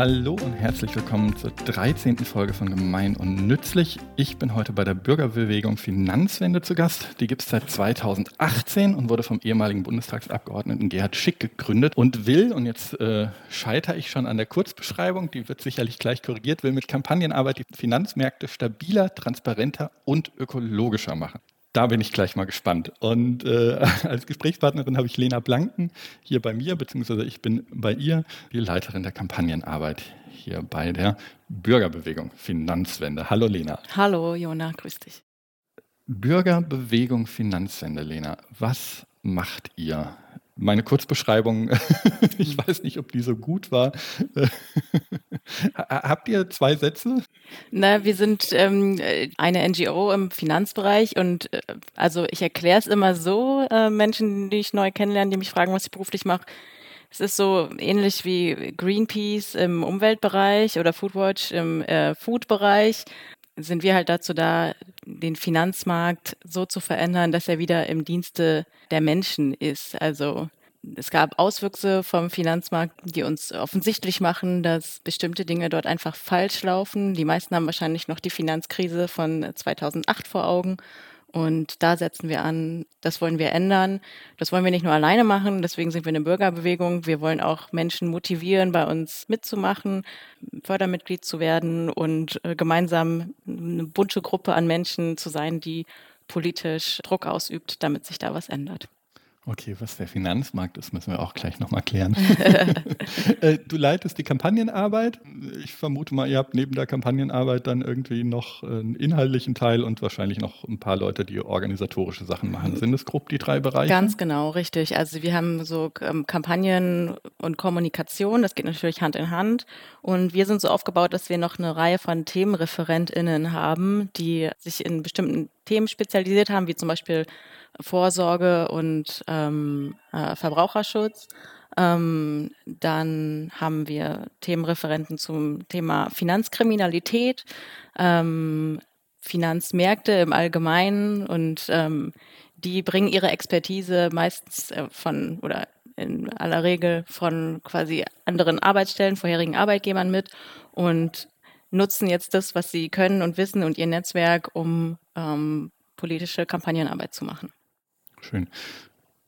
Hallo und herzlich willkommen zur 13. Folge von Gemein und Nützlich. Ich bin heute bei der Bürgerbewegung Finanzwende zu Gast. Die gibt es seit 2018 und wurde vom ehemaligen Bundestagsabgeordneten Gerhard Schick gegründet und will, und jetzt äh, scheitere ich schon an der Kurzbeschreibung, die wird sicherlich gleich korrigiert, will mit Kampagnenarbeit die Finanzmärkte stabiler, transparenter und ökologischer machen. Da bin ich gleich mal gespannt. Und äh, als Gesprächspartnerin habe ich Lena Blanken hier bei mir, beziehungsweise ich bin bei ihr, die Leiterin der Kampagnenarbeit hier bei der Bürgerbewegung Finanzwende. Hallo Lena. Hallo Jona, grüß dich. Bürgerbewegung Finanzwende, Lena. Was macht ihr? Meine Kurzbeschreibung, ich weiß nicht, ob die so gut war. Habt ihr zwei Sätze? Na, wir sind ähm, eine NGO im Finanzbereich und äh, also ich erkläre es immer so, äh, Menschen, die ich neu kennenlerne, die mich fragen, was ich beruflich mache. Es ist so ähnlich wie Greenpeace im Umweltbereich oder Foodwatch im äh, Foodbereich sind wir halt dazu da, den Finanzmarkt so zu verändern, dass er wieder im Dienste der Menschen ist. Also es gab Auswüchse vom Finanzmarkt, die uns offensichtlich machen, dass bestimmte Dinge dort einfach falsch laufen. Die meisten haben wahrscheinlich noch die Finanzkrise von 2008 vor Augen. Und da setzen wir an, das wollen wir ändern. Das wollen wir nicht nur alleine machen, deswegen sind wir eine Bürgerbewegung. Wir wollen auch Menschen motivieren, bei uns mitzumachen, Fördermitglied zu werden und äh, gemeinsam eine bunte Gruppe an Menschen zu sein, die politisch Druck ausübt, damit sich da was ändert. Okay, was der Finanzmarkt ist, müssen wir auch gleich nochmal klären. Äh, du leitest die Kampagnenarbeit. Ich vermute mal, ihr habt neben der Kampagnenarbeit dann irgendwie noch einen inhaltlichen Teil und wahrscheinlich noch ein paar Leute, die organisatorische Sachen machen. Sind es grob die drei Bereiche? Ganz genau, richtig. Also wir haben so ähm, Kampagnen und Kommunikation, das geht natürlich Hand in Hand. Und wir sind so aufgebaut, dass wir noch eine Reihe von ThemenreferentInnen haben, die sich in bestimmten Themen spezialisiert haben, wie zum Beispiel Vorsorge und ähm, äh, Verbraucherschutz. Ähm, dann haben wir Themenreferenten zum Thema Finanzkriminalität, ähm, Finanzmärkte im Allgemeinen und ähm, die bringen ihre Expertise meistens äh, von oder in aller Regel von quasi anderen Arbeitsstellen, vorherigen Arbeitgebern mit und nutzen jetzt das, was sie können und wissen und ihr Netzwerk, um ähm, politische Kampagnenarbeit zu machen. Schön.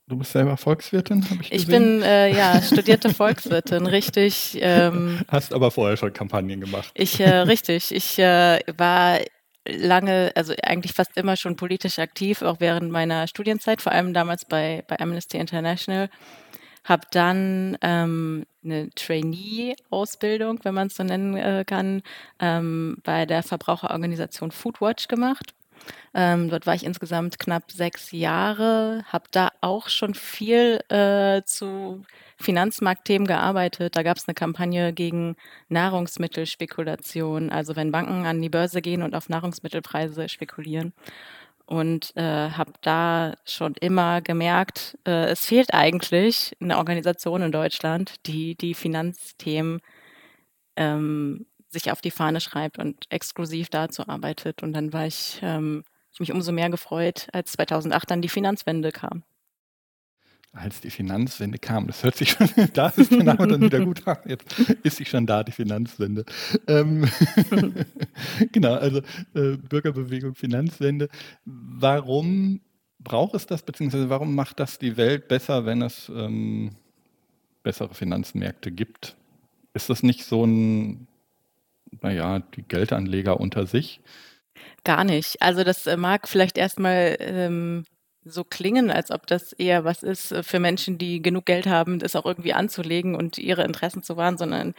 Du bist selber Volkswirtin, habe ich gesehen? Ich bin äh, ja studierte Volkswirtin, richtig. Ähm, Hast aber vorher schon Kampagnen gemacht. Ich äh, richtig. Ich äh, war lange, also eigentlich fast immer schon politisch aktiv, auch während meiner Studienzeit, vor allem damals bei, bei Amnesty International. Habe dann ähm, eine Trainee-Ausbildung, wenn man es so nennen äh, kann, ähm, bei der Verbraucherorganisation Foodwatch gemacht ähm, dort war ich insgesamt knapp sechs Jahre, habe da auch schon viel äh, zu Finanzmarktthemen gearbeitet. Da gab es eine Kampagne gegen Nahrungsmittelspekulation, also wenn Banken an die Börse gehen und auf Nahrungsmittelpreise spekulieren. Und äh, habe da schon immer gemerkt, äh, es fehlt eigentlich eine Organisation in Deutschland, die die Finanzthemen ähm, sich auf die Fahne schreibt und exklusiv dazu arbeitet. Und dann war ich ähm, ich mich umso mehr gefreut, als 2008 dann die Finanzwende kam. Als die Finanzwende kam, das hört sich schon, da ist der Name dann wieder gut an. Jetzt ist sie schon da, die Finanzwende. Ähm, genau, also äh, Bürgerbewegung, Finanzwende. Warum braucht es das, beziehungsweise warum macht das die Welt besser, wenn es ähm, bessere Finanzmärkte gibt? Ist das nicht so ein, naja, die Geldanleger unter sich? Gar nicht. Also das äh, mag vielleicht erstmal ähm, so klingen, als ob das eher was ist äh, für Menschen, die genug Geld haben, das auch irgendwie anzulegen und ihre Interessen zu wahren, sondern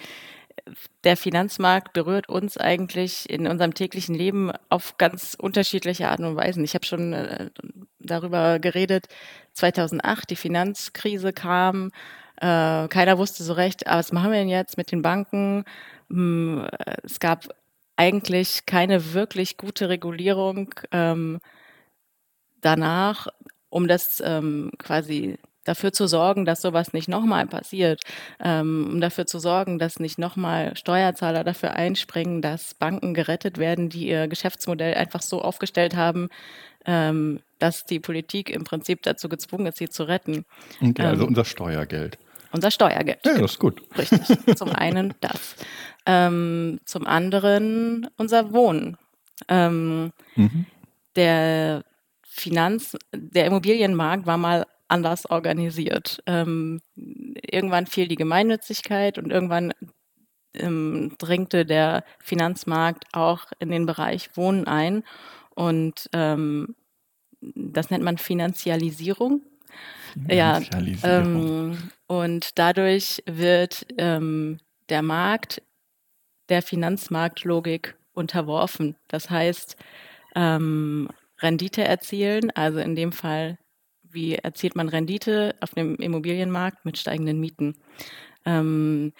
äh, der Finanzmarkt berührt uns eigentlich in unserem täglichen Leben auf ganz unterschiedliche Arten und Weisen. Ich habe schon darüber geredet, 2008 die Finanzkrise kam, keiner wusste so recht, ah, was machen wir denn jetzt mit den Banken? Hm, es gab eigentlich keine wirklich gute Regulierung ähm, danach, um das ähm, quasi dafür zu sorgen, dass sowas nicht nochmal passiert, ähm, um dafür zu sorgen, dass nicht nochmal Steuerzahler dafür einspringen, dass Banken gerettet werden, die ihr Geschäftsmodell einfach so aufgestellt haben, ähm, dass die Politik im Prinzip dazu gezwungen ist, sie zu retten. Okay, also ähm, unser Steuergeld unser Steuergeld. Ja, das ist gut. Richtig. Zum einen das. Ähm, zum anderen unser Wohnen. Ähm, mhm. Der Finanz, der Immobilienmarkt war mal anders organisiert. Ähm, irgendwann fiel die Gemeinnützigkeit und irgendwann ähm, drängte der Finanzmarkt auch in den Bereich Wohnen ein. Und ähm, das nennt man Finanzialisierung. Ja, ähm, und dadurch wird ähm, der Markt der Finanzmarktlogik unterworfen. Das heißt, ähm, Rendite erzielen, also in dem Fall, wie erzielt man Rendite auf dem Immobilienmarkt mit steigenden Mieten. Ähm,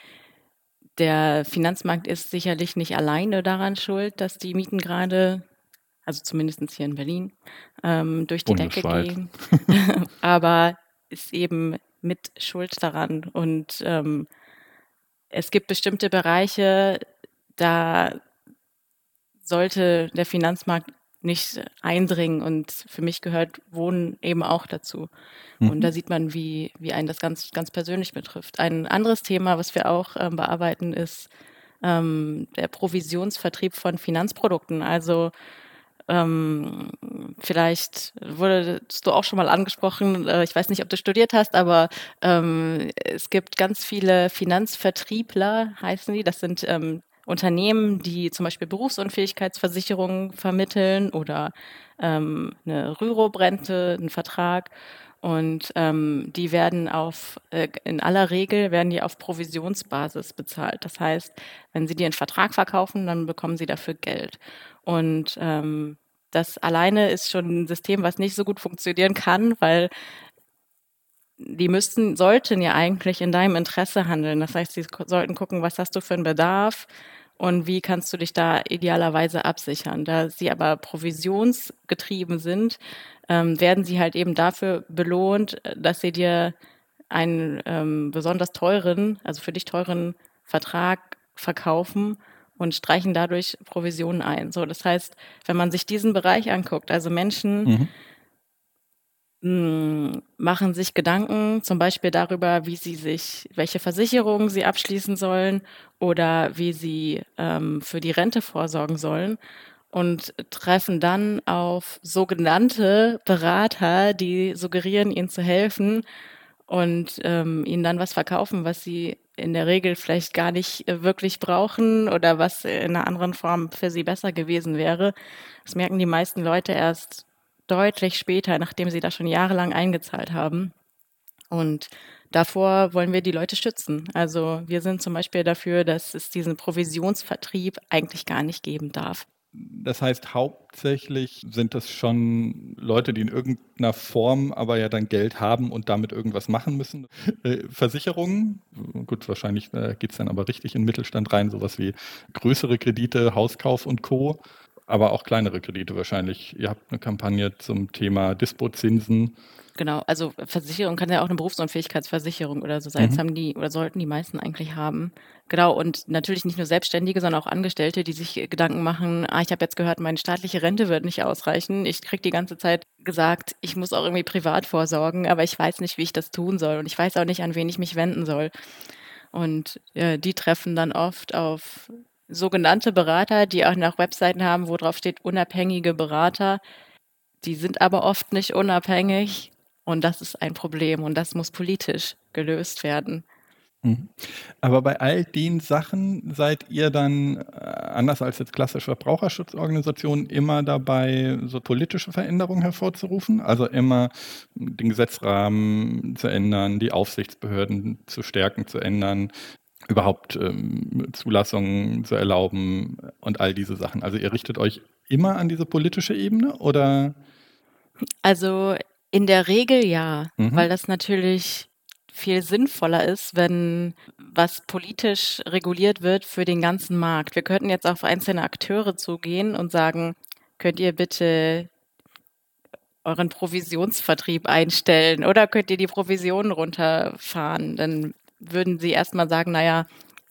der Finanzmarkt ist sicherlich nicht alleine daran schuld, dass die Mieten gerade, also zumindest hier in Berlin, ähm, durch die Decke gehen. Aber ist eben mit Schuld daran. Und ähm, es gibt bestimmte Bereiche, da sollte der Finanzmarkt nicht eindringen. Und für mich gehört Wohnen eben auch dazu. Mhm. Und da sieht man, wie, wie einen das ganz, ganz persönlich betrifft. Ein anderes Thema, was wir auch ähm, bearbeiten, ist ähm, der Provisionsvertrieb von Finanzprodukten. Also ähm, vielleicht wurdest du auch schon mal angesprochen, äh, ich weiß nicht, ob du studiert hast, aber ähm, es gibt ganz viele Finanzvertriebler, heißen die. Das sind ähm, Unternehmen, die zum Beispiel Berufsunfähigkeitsversicherungen vermitteln oder ähm, eine Rüro-Brente, einen Vertrag. Und ähm, die werden auf, äh, in aller Regel werden die auf Provisionsbasis bezahlt. Das heißt, wenn sie dir einen Vertrag verkaufen, dann bekommen sie dafür Geld. Und ähm, das alleine ist schon ein System, was nicht so gut funktionieren kann, weil die müssten, sollten ja eigentlich in deinem Interesse handeln. Das heißt, sie sollten gucken, was hast du für einen Bedarf und wie kannst du dich da idealerweise absichern. Da sie aber provisionsgetrieben sind, ähm, werden sie halt eben dafür belohnt, dass sie dir einen ähm, besonders teuren, also für dich teuren Vertrag verkaufen und streichen dadurch Provisionen ein. So, das heißt, wenn man sich diesen Bereich anguckt, also Menschen mhm machen sich Gedanken zum Beispiel darüber, wie sie sich, welche Versicherungen sie abschließen sollen oder wie sie ähm, für die Rente vorsorgen sollen und treffen dann auf sogenannte Berater, die suggerieren, ihnen zu helfen und ähm, ihnen dann was verkaufen, was sie in der Regel vielleicht gar nicht äh, wirklich brauchen oder was in einer anderen Form für sie besser gewesen wäre. Das merken die meisten Leute erst deutlich später, nachdem sie da schon jahrelang eingezahlt haben. Und davor wollen wir die Leute schützen. Also wir sind zum Beispiel dafür, dass es diesen Provisionsvertrieb eigentlich gar nicht geben darf. Das heißt, hauptsächlich sind das schon Leute, die in irgendeiner Form aber ja dann Geld haben und damit irgendwas machen müssen. Äh, Versicherungen, gut, wahrscheinlich äh, geht es dann aber richtig in den Mittelstand rein, sowas wie größere Kredite, Hauskauf und Co aber auch kleinere Kredite wahrscheinlich. Ihr habt eine Kampagne zum Thema Dispozinsen. Genau, also Versicherung kann ja auch eine Berufsunfähigkeitsversicherung oder so sein. Mhm. Das haben die oder sollten die meisten eigentlich haben. Genau, und natürlich nicht nur Selbstständige, sondern auch Angestellte, die sich Gedanken machen, ah, ich habe jetzt gehört, meine staatliche Rente wird nicht ausreichen. Ich kriege die ganze Zeit gesagt, ich muss auch irgendwie privat vorsorgen, aber ich weiß nicht, wie ich das tun soll und ich weiß auch nicht, an wen ich mich wenden soll. Und äh, die treffen dann oft auf sogenannte Berater, die auch noch Webseiten haben, wo drauf steht unabhängige Berater. Die sind aber oft nicht unabhängig und das ist ein Problem und das muss politisch gelöst werden. Mhm. Aber bei all den Sachen seid ihr dann, äh, anders als jetzt klassische Verbraucherschutzorganisationen, immer dabei, so politische Veränderungen hervorzurufen? Also immer den Gesetzrahmen zu ändern, die Aufsichtsbehörden zu stärken, zu ändern, überhaupt ähm, Zulassungen zu erlauben und all diese Sachen. Also ihr richtet euch immer an diese politische Ebene oder? Also in der Regel ja, mhm. weil das natürlich viel sinnvoller ist, wenn was politisch reguliert wird für den ganzen Markt. Wir könnten jetzt auf einzelne Akteure zugehen und sagen, könnt ihr bitte euren Provisionsvertrieb einstellen oder könnt ihr die Provisionen runterfahren? Dann würden sie erstmal sagen, naja,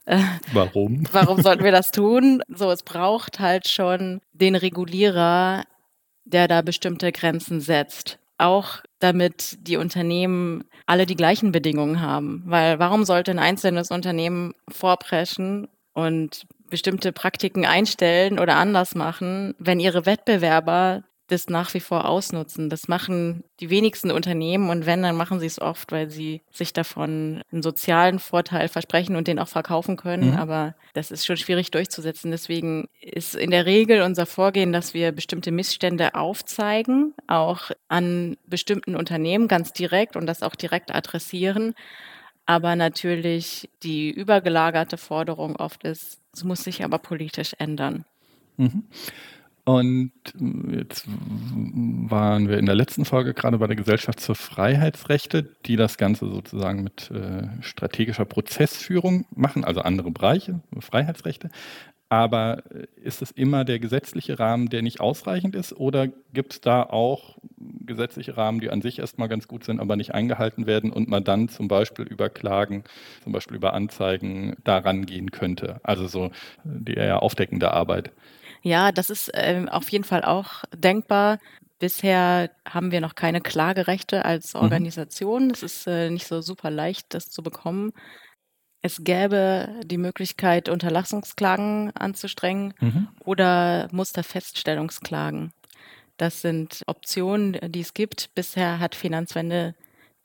äh, warum? warum sollten wir das tun? So, es braucht halt schon den Regulierer, der da bestimmte Grenzen setzt. Auch damit die Unternehmen alle die gleichen Bedingungen haben. Weil warum sollte ein einzelnes Unternehmen vorpreschen und bestimmte Praktiken einstellen oder anders machen, wenn ihre Wettbewerber das nach wie vor ausnutzen. Das machen die wenigsten Unternehmen und wenn, dann machen sie es oft, weil sie sich davon einen sozialen Vorteil versprechen und den auch verkaufen können. Mhm. Aber das ist schon schwierig durchzusetzen. Deswegen ist in der Regel unser Vorgehen, dass wir bestimmte Missstände aufzeigen, auch an bestimmten Unternehmen ganz direkt und das auch direkt adressieren. Aber natürlich die übergelagerte Forderung oft ist, es muss sich aber politisch ändern. Mhm. Und jetzt waren wir in der letzten Folge gerade bei der Gesellschaft für Freiheitsrechte, die das Ganze sozusagen mit äh, strategischer Prozessführung machen, also andere Bereiche, Freiheitsrechte. Aber äh, ist es immer der gesetzliche Rahmen, der nicht ausreichend ist? Oder gibt es da auch gesetzliche Rahmen, die an sich erstmal ganz gut sind, aber nicht eingehalten werden und man dann zum Beispiel über Klagen, zum Beispiel über Anzeigen daran gehen könnte? Also so die eher aufdeckende Arbeit. Ja, das ist äh, auf jeden Fall auch denkbar. Bisher haben wir noch keine Klagerechte als mhm. Organisation. Es ist äh, nicht so super leicht, das zu bekommen. Es gäbe die Möglichkeit, Unterlassungsklagen anzustrengen mhm. oder Musterfeststellungsklagen. Das sind Optionen, die es gibt. Bisher hat Finanzwende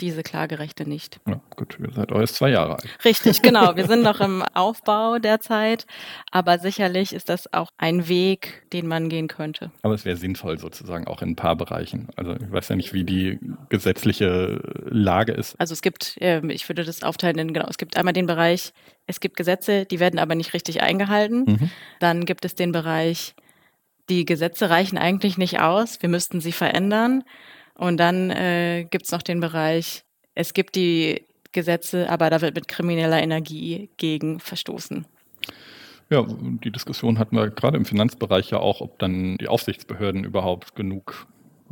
diese Klagerechte nicht. Ja, gut, ihr seid erst zwei Jahre alt. Richtig, genau. Wir sind noch im Aufbau derzeit, aber sicherlich ist das auch ein Weg, den man gehen könnte. Aber es wäre sinnvoll sozusagen auch in ein paar Bereichen. Also ich weiß ja nicht, wie die gesetzliche Lage ist. Also es gibt, ähm, ich würde das aufteilen in, genau, es gibt einmal den Bereich, es gibt Gesetze, die werden aber nicht richtig eingehalten. Mhm. Dann gibt es den Bereich, die Gesetze reichen eigentlich nicht aus, wir müssten sie verändern. Und dann äh, gibt es noch den Bereich, es gibt die Gesetze, aber da wird mit krimineller Energie gegen verstoßen. Ja, die Diskussion hatten wir gerade im Finanzbereich ja auch, ob dann die Aufsichtsbehörden überhaupt genug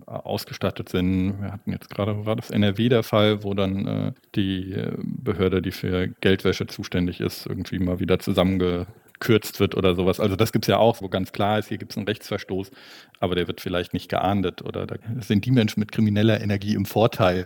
äh, ausgestattet sind. Wir hatten jetzt gerade, war das NRW der Fall, wo dann äh, die äh, Behörde, die für Geldwäsche zuständig ist, irgendwie mal wieder zusammenge gekürzt wird oder sowas. Also das gibt es ja auch, wo ganz klar ist, hier gibt es einen Rechtsverstoß, aber der wird vielleicht nicht geahndet oder da sind die Menschen mit krimineller Energie im Vorteil.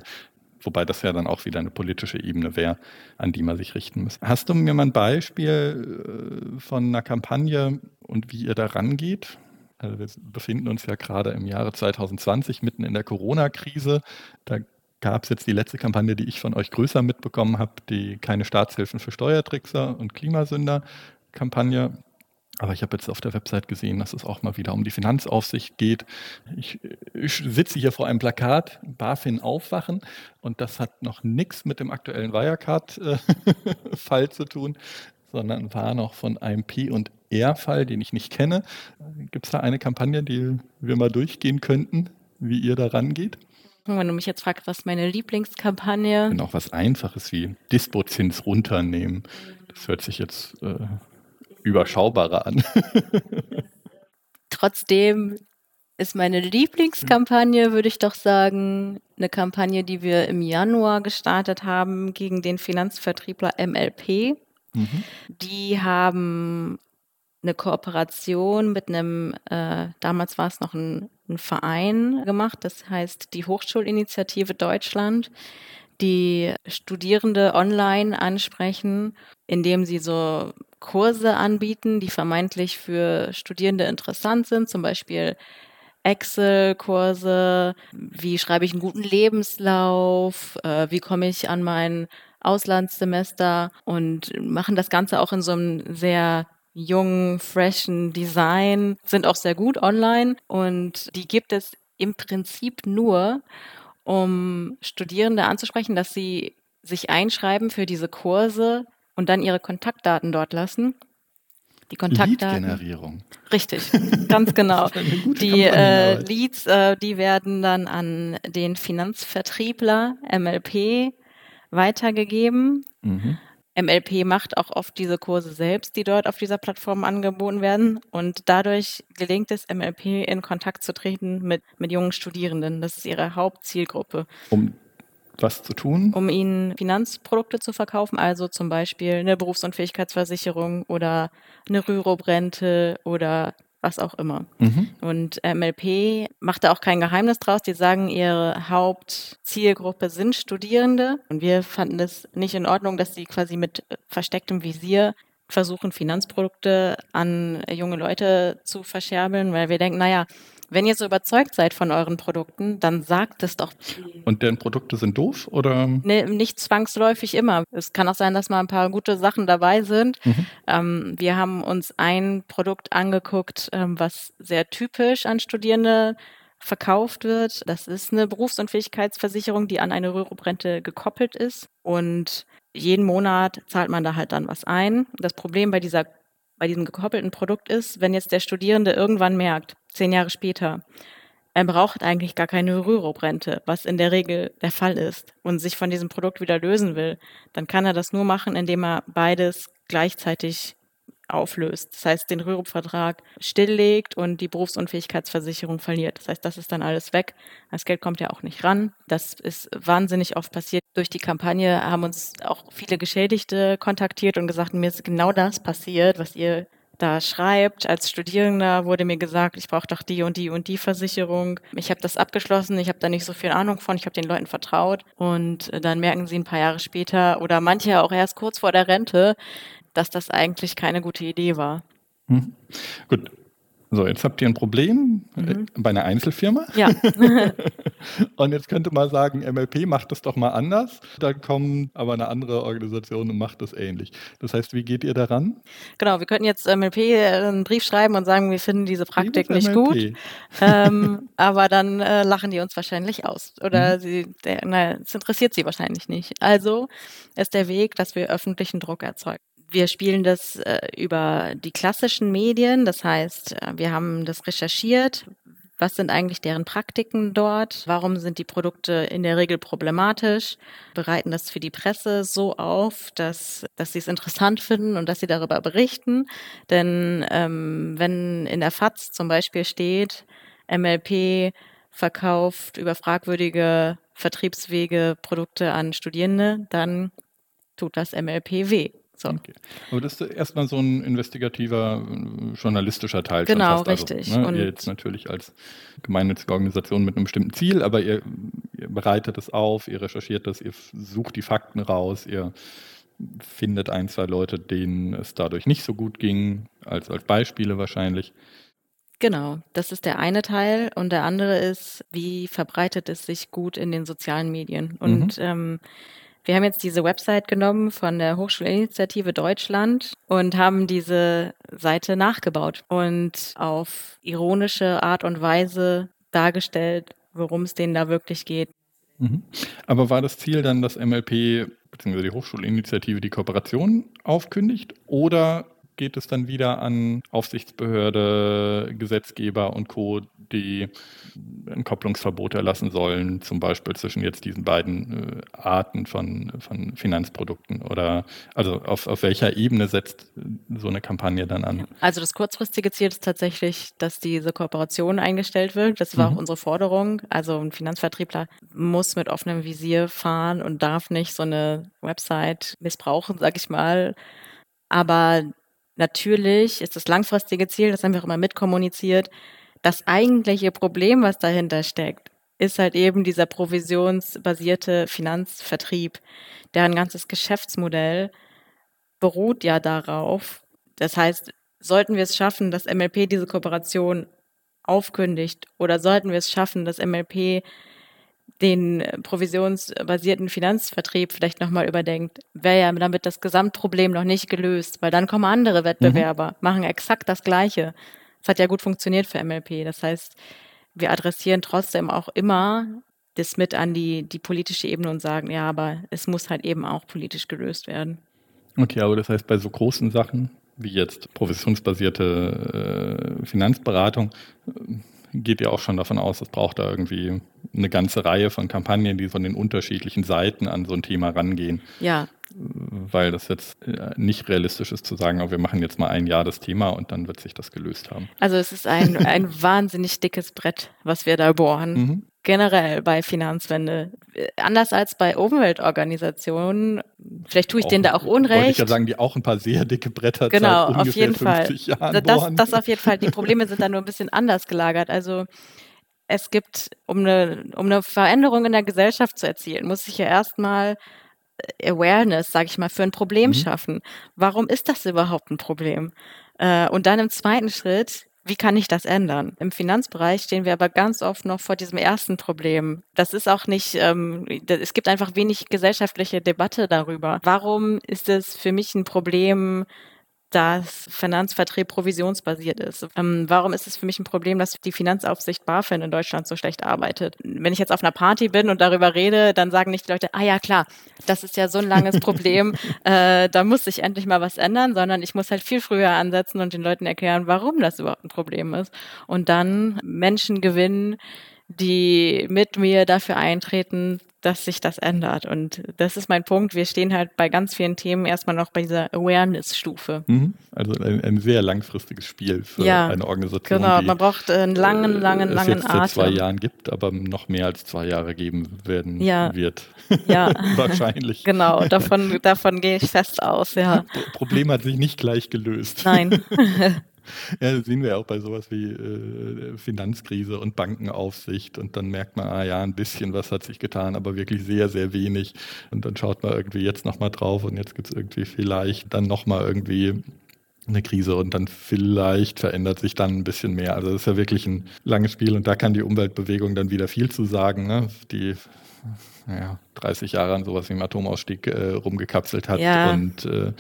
Wobei das ja dann auch wieder eine politische Ebene wäre, an die man sich richten muss. Hast du mir mal ein Beispiel äh, von einer Kampagne und wie ihr da rangeht? Also wir befinden uns ja gerade im Jahre 2020 mitten in der Corona-Krise. Da gab es jetzt die letzte Kampagne, die ich von euch größer mitbekommen habe, die keine Staatshilfen für Steuertrickser und Klimasünder. Kampagne. Aber ich habe jetzt auf der Website gesehen, dass es auch mal wieder um die Finanzaufsicht geht. Ich, ich sitze hier vor einem Plakat, BaFin aufwachen, und das hat noch nichts mit dem aktuellen Wirecard-Fall zu tun, sondern war noch von einem P- und R-Fall, den ich nicht kenne. Gibt es da eine Kampagne, die wir mal durchgehen könnten, wie ihr da rangeht? Wenn du mich jetzt fragst, was meine Lieblingskampagne. Genau, was Einfaches wie Dispozins runternehmen. Das hört sich jetzt äh, überschaubarer an. Trotzdem ist meine Lieblingskampagne, würde ich doch sagen, eine Kampagne, die wir im Januar gestartet haben gegen den Finanzvertriebler MLP. Mhm. Die haben eine Kooperation mit einem, äh, damals war es noch ein, ein Verein gemacht, das heißt die Hochschulinitiative Deutschland die Studierende online ansprechen, indem sie so Kurse anbieten, die vermeintlich für Studierende interessant sind, zum Beispiel Excel-Kurse, wie schreibe ich einen guten Lebenslauf, äh, wie komme ich an mein Auslandssemester? Und machen das Ganze auch in so einem sehr jungen, freshen Design, sind auch sehr gut online. Und die gibt es im Prinzip nur, um Studierende anzusprechen, dass sie sich einschreiben für diese Kurse und dann ihre Kontaktdaten dort lassen. Die Kontaktdaten. Lead-Generierung. Richtig, ganz genau. die äh, Leads, äh, die werden dann an den Finanzvertriebler MLP weitergegeben. Mhm. MLP macht auch oft diese Kurse selbst, die dort auf dieser Plattform angeboten werden. Und dadurch gelingt es MLP in Kontakt zu treten mit, mit jungen Studierenden. Das ist ihre Hauptzielgruppe. Um was zu tun? Um ihnen Finanzprodukte zu verkaufen, also zum Beispiel eine Berufsunfähigkeitsversicherung oder eine Rürup-Rente oder was auch immer. Mhm. Und MLP macht da auch kein Geheimnis draus. Die sagen, ihre Hauptzielgruppe sind Studierende. Und wir fanden es nicht in Ordnung, dass sie quasi mit verstecktem Visier versuchen, Finanzprodukte an junge Leute zu verscherbeln, weil wir denken, naja, wenn ihr so überzeugt seid von euren Produkten, dann sagt es doch. Und deren Produkte sind doof oder? Nee, nicht zwangsläufig immer. Es kann auch sein, dass mal ein paar gute Sachen dabei sind. Mhm. Ähm, wir haben uns ein Produkt angeguckt, ähm, was sehr typisch an Studierende verkauft wird. Das ist eine Berufsunfähigkeitsversicherung, die an eine Rürup-Rente gekoppelt ist. Und jeden Monat zahlt man da halt dann was ein. Das Problem bei dieser bei diesem gekoppelten Produkt ist, wenn jetzt der Studierende irgendwann merkt, zehn Jahre später, er braucht eigentlich gar keine Rürup-Rente, was in der Regel der Fall ist, und sich von diesem Produkt wieder lösen will, dann kann er das nur machen, indem er beides gleichzeitig auflöst. Das heißt, den Rürup-Vertrag stilllegt und die Berufsunfähigkeitsversicherung verliert. Das heißt, das ist dann alles weg. Das Geld kommt ja auch nicht ran. Das ist wahnsinnig oft passiert. Durch die Kampagne haben uns auch viele Geschädigte kontaktiert und gesagt, mir ist genau das passiert, was ihr da schreibt. Als Studierender wurde mir gesagt, ich brauche doch die und die und die Versicherung. Ich habe das abgeschlossen, ich habe da nicht so viel Ahnung von, ich habe den Leuten vertraut. Und dann merken sie ein paar Jahre später oder manche auch erst kurz vor der Rente, dass das eigentlich keine gute Idee war. Hm. Gut, so, jetzt habt ihr ein Problem äh, mhm. bei einer Einzelfirma. Ja. und jetzt könnte man sagen, MLP macht das doch mal anders. Dann kommt aber eine andere Organisation und macht das ähnlich. Das heißt, wie geht ihr daran? Genau, wir könnten jetzt MLP äh, einen Brief schreiben und sagen, wir finden diese Praktik nicht gut. ähm, aber dann äh, lachen die uns wahrscheinlich aus. Oder mhm. sie, der, na, es interessiert sie wahrscheinlich nicht. Also ist der Weg, dass wir öffentlichen Druck erzeugen. Wir spielen das äh, über die klassischen Medien, das heißt, äh, wir haben das recherchiert. Was sind eigentlich deren Praktiken dort? Warum sind die Produkte in der Regel problematisch? Bereiten das für die Presse so auf, dass, dass sie es interessant finden und dass sie darüber berichten. Denn ähm, wenn in der FAZ zum Beispiel steht, MLP verkauft über fragwürdige Vertriebswege Produkte an Studierende, dann tut das MLP weh. So. Okay. Aber das ist erstmal so ein investigativer, äh, journalistischer Teil. Genau. Also, richtig. Also, ne, ihr jetzt natürlich als gemeinnützige Organisation mit einem bestimmten Ziel, aber ihr, ihr bereitet es auf, ihr recherchiert das, ihr sucht die Fakten raus, ihr findet ein, zwei Leute, denen es dadurch nicht so gut ging, als, als Beispiele wahrscheinlich. Genau, das ist der eine Teil. Und der andere ist, wie verbreitet es sich gut in den sozialen Medien. Und mhm. ähm, wir haben jetzt diese Website genommen von der Hochschulinitiative Deutschland und haben diese Seite nachgebaut und auf ironische Art und Weise dargestellt, worum es denen da wirklich geht. Mhm. Aber war das Ziel dann, dass MLP bzw. die Hochschulinitiative die Kooperation aufkündigt oder geht es dann wieder an Aufsichtsbehörde, Gesetzgeber und Co., die ein Kopplungsverbot erlassen sollen, zum Beispiel zwischen jetzt diesen beiden äh, Arten von, von Finanzprodukten? Oder also auf, auf welcher Ebene setzt so eine Kampagne dann an? Also das kurzfristige Ziel ist tatsächlich, dass diese Kooperation eingestellt wird. Das war mhm. auch unsere Forderung. Also ein Finanzvertriebler muss mit offenem Visier fahren und darf nicht so eine Website missbrauchen, sag ich mal. Aber natürlich ist das langfristige Ziel, das haben wir auch immer mitkommuniziert, das eigentliche Problem, was dahinter steckt, ist halt eben dieser provisionsbasierte Finanzvertrieb. Deren ganzes Geschäftsmodell beruht ja darauf. Das heißt, sollten wir es schaffen, dass MLP diese Kooperation aufkündigt oder sollten wir es schaffen, dass MLP den provisionsbasierten Finanzvertrieb vielleicht nochmal überdenkt, wäre ja damit das Gesamtproblem noch nicht gelöst, weil dann kommen andere Wettbewerber, mhm. machen exakt das Gleiche. Es hat ja gut funktioniert für MLP. Das heißt, wir adressieren trotzdem auch immer das mit an die, die politische Ebene und sagen, ja, aber es muss halt eben auch politisch gelöst werden. Okay, aber das heißt, bei so großen Sachen wie jetzt provisionsbasierte äh, Finanzberatung äh, geht ihr auch schon davon aus, es braucht da irgendwie eine ganze Reihe von Kampagnen, die von den unterschiedlichen Seiten an so ein Thema rangehen. Ja. Weil das jetzt äh, nicht realistisch ist zu sagen, oh, wir machen jetzt mal ein Jahr das Thema und dann wird sich das gelöst haben. Also es ist ein, ein wahnsinnig dickes Brett, was wir da bohren. Mhm. Generell bei Finanzwende. Anders als bei Umweltorganisationen, vielleicht tue ich auch, denen da auch Unrecht. Wollte ich ja sagen, die auch ein paar sehr dicke Bretter genau, seit auf jeden Fall. Jahren das, das auf jeden Fall. Die Probleme sind da nur ein bisschen anders gelagert. Also es gibt, um eine, um eine Veränderung in der Gesellschaft zu erzielen, muss ich ja erstmal Awareness, sage ich mal, für ein Problem mhm. schaffen. Warum ist das überhaupt ein Problem? Äh, und dann im zweiten Schritt, wie kann ich das ändern? Im Finanzbereich stehen wir aber ganz oft noch vor diesem ersten Problem. Das ist auch nicht, ähm, es gibt einfach wenig gesellschaftliche Debatte darüber. Warum ist es für mich ein Problem, dass Finanzvertrieb provisionsbasiert ist. Ähm, warum ist es für mich ein Problem, dass die Finanzaufsicht BaFin in Deutschland so schlecht arbeitet? Wenn ich jetzt auf einer Party bin und darüber rede, dann sagen nicht die Leute, ah ja klar, das ist ja so ein langes Problem, äh, da muss sich endlich mal was ändern, sondern ich muss halt viel früher ansetzen und den Leuten erklären, warum das überhaupt ein Problem ist. Und dann Menschen gewinnen, die mit mir dafür eintreten, dass sich das ändert. Und das ist mein Punkt. Wir stehen halt bei ganz vielen Themen erstmal noch bei dieser Awareness-Stufe. Mhm. Also ein, ein, sehr langfristiges Spiel für ja, eine Organisation. Genau, man braucht einen langen, langen, äh, langen es jetzt Atem. zwei Jahren gibt, aber noch mehr als zwei Jahre geben werden ja. wird. Ja. Wahrscheinlich. Genau, davon, davon gehe ich fest aus, ja. Problem hat sich nicht gleich gelöst. Nein. Ja, das sehen wir ja auch bei sowas wie äh, Finanzkrise und Bankenaufsicht. Und dann merkt man, ah ja, ein bisschen was hat sich getan, aber wirklich sehr, sehr wenig. Und dann schaut man irgendwie jetzt nochmal drauf und jetzt gibt es irgendwie vielleicht dann nochmal irgendwie eine Krise und dann vielleicht verändert sich dann ein bisschen mehr. Also das ist ja wirklich ein langes Spiel und da kann die Umweltbewegung dann wieder viel zu sagen. Ne? Die naja, 30 Jahre an sowas wie im Atomausstieg äh, rumgekapselt hat ja. und äh,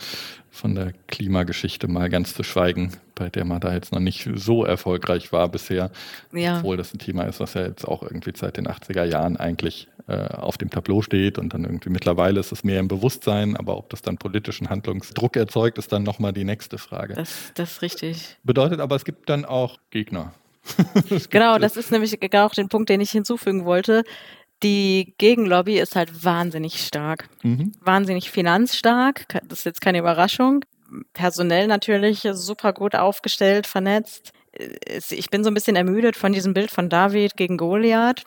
von der Klimageschichte mal ganz zu schweigen, bei der man da jetzt noch nicht so erfolgreich war bisher, ja. obwohl das ein Thema ist, was ja jetzt auch irgendwie seit den 80er Jahren eigentlich äh, auf dem Tableau steht und dann irgendwie mittlerweile ist es mehr im Bewusstsein, aber ob das dann politischen Handlungsdruck erzeugt, ist dann nochmal die nächste Frage. Das, das ist richtig. Bedeutet aber, es gibt dann auch Gegner. genau, das ist nämlich auch den Punkt, den ich hinzufügen wollte die Gegenlobby ist halt wahnsinnig stark. Mhm. Wahnsinnig finanzstark. Das ist jetzt keine Überraschung. Personell natürlich super gut aufgestellt, vernetzt. Ich bin so ein bisschen ermüdet von diesem Bild von David gegen Goliath.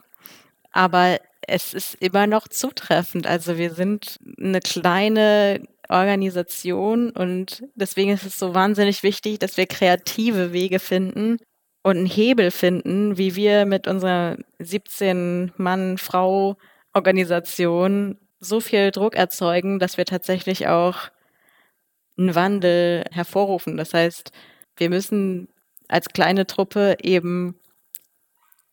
Aber es ist immer noch zutreffend. Also wir sind eine kleine Organisation und deswegen ist es so wahnsinnig wichtig, dass wir kreative Wege finden, und einen Hebel finden, wie wir mit unserer 17-Mann-Frau-Organisation so viel Druck erzeugen, dass wir tatsächlich auch einen Wandel hervorrufen. Das heißt, wir müssen als kleine Truppe eben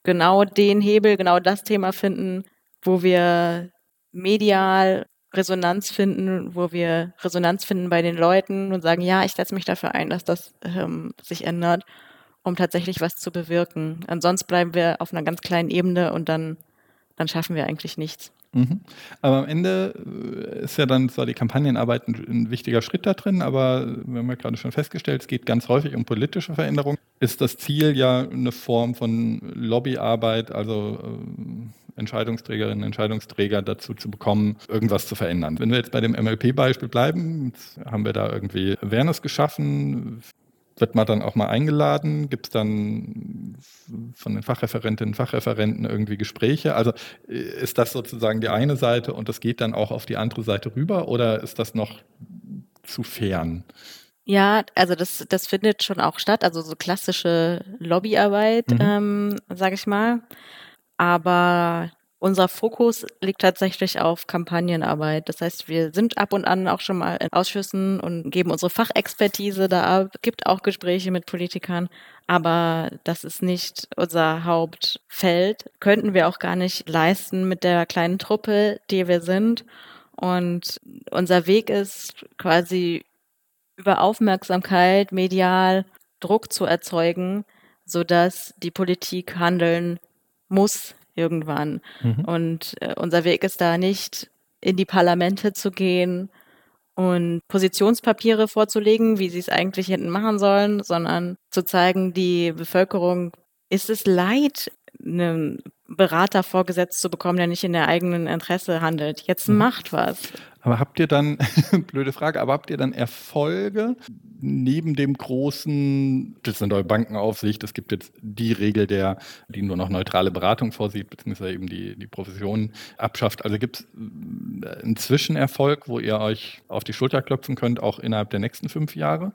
genau den Hebel, genau das Thema finden, wo wir medial Resonanz finden, wo wir Resonanz finden bei den Leuten und sagen, ja, ich setze mich dafür ein, dass das ähm, sich ändert um tatsächlich was zu bewirken. Ansonsten bleiben wir auf einer ganz kleinen Ebene und dann, dann schaffen wir eigentlich nichts. Mhm. Aber am Ende äh, ist ja dann zwar die Kampagnenarbeit ein, ein, wichtiger Schritt da drin, aber wir haben ja gerade schon festgestellt, es geht ganz häufig um politische Veränderung. Ist das Ziel ja eine Form von Lobbyarbeit, also äh, Entscheidungsträgerinnen, Entscheidungsträger dazu zu bekommen, irgendwas zu verändern. Wenn wir jetzt bei dem MLP-Beispiel bleiben, haben wir da irgendwie Awareness geschaffen, wird man dann auch mal eingeladen? Gibt es dann von den Fachreferentinnen und Fachreferenten irgendwie Gespräche? Also äh, ist das sozusagen die eine Seite und das geht dann auch auf die andere Seite rüber oder ist das noch zu fern? Ja, also das, das findet schon auch statt, also so klassische Lobbyarbeit, mhm. ähm, sage ich mal. Aber unser Fokus liegt tatsächlich auf Kampagnenarbeit. Das heißt, wir sind ab und an auch schon mal in Ausschüssen und geben unsere Fachexpertise da ab, gibt auch Gespräche mit Politikern, aber das ist nicht unser Hauptfeld. Könnten wir auch gar nicht leisten mit der kleinen Truppe, die wir sind. Und unser Weg ist quasi über Aufmerksamkeit medial Druck zu erzeugen, sodass die Politik handeln muss, irgendwann. Mhm. Und äh, unser Weg ist da nicht, in die Parlamente zu gehen und Positionspapiere vorzulegen, wie sie es eigentlich hätten machen sollen, sondern zu zeigen, die Bevölkerung ist es leid, einen Berater vorgesetzt zu bekommen, der nicht in der eigenen Interesse handelt. Jetzt mhm. macht was. Aber habt ihr dann, blöde Frage, aber habt ihr dann Erfolge neben dem großen, das eine neue Bankenaufsicht, es gibt jetzt die Regel, der, die nur noch neutrale Beratung vorsieht, beziehungsweise eben die, die Profession abschafft. Also gibt es einen Zwischenerfolg, wo ihr euch auf die Schulter klopfen könnt, auch innerhalb der nächsten fünf Jahre?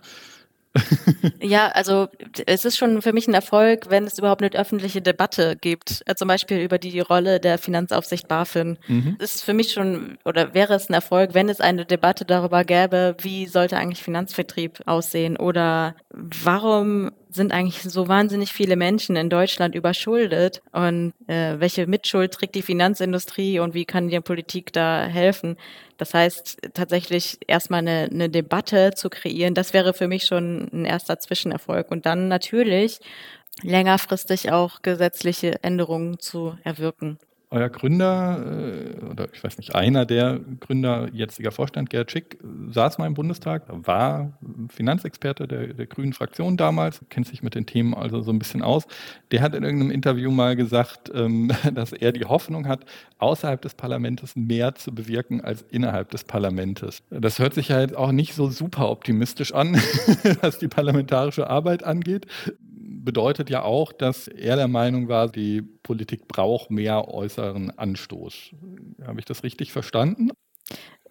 ja, also es ist schon für mich ein Erfolg, wenn es überhaupt eine öffentliche Debatte gibt, äh, zum Beispiel über die Rolle der Finanzaufsicht BaFin. Mhm. ist für mich schon oder wäre es ein Erfolg, wenn es eine Debatte darüber gäbe, wie sollte eigentlich Finanzvertrieb aussehen oder warum sind eigentlich so wahnsinnig viele Menschen in Deutschland überschuldet und äh, welche Mitschuld trägt die Finanzindustrie und wie kann die Politik da helfen? Das heißt, tatsächlich erstmal eine, eine Debatte zu kreieren, das wäre für mich schon ein erster Zwischenerfolg. Und dann natürlich längerfristig auch gesetzliche Änderungen zu erwirken euer Gründer, äh, oder ich weiß nicht, einer der Gründer, jetziger Vorstand, Gerd Schick, saß mal im Bundestag, war Finanzexperte der, der Grünen Fraktion damals, kennt sich mit den Themen also so ein bisschen aus. Der hat in irgendeinem Interview mal gesagt, ähm, dass er die Hoffnung hat, außerhalb des Parlaments mehr zu bewirken als innerhalb des Parlaments. Das hört sich ja jetzt auch nicht so super optimistisch an, was die parlamentarische Arbeit angeht bedeutet ja auch, dass er der Meinung war, die Politik braucht mehr äußeren Anstoß. Habe ich das richtig verstanden?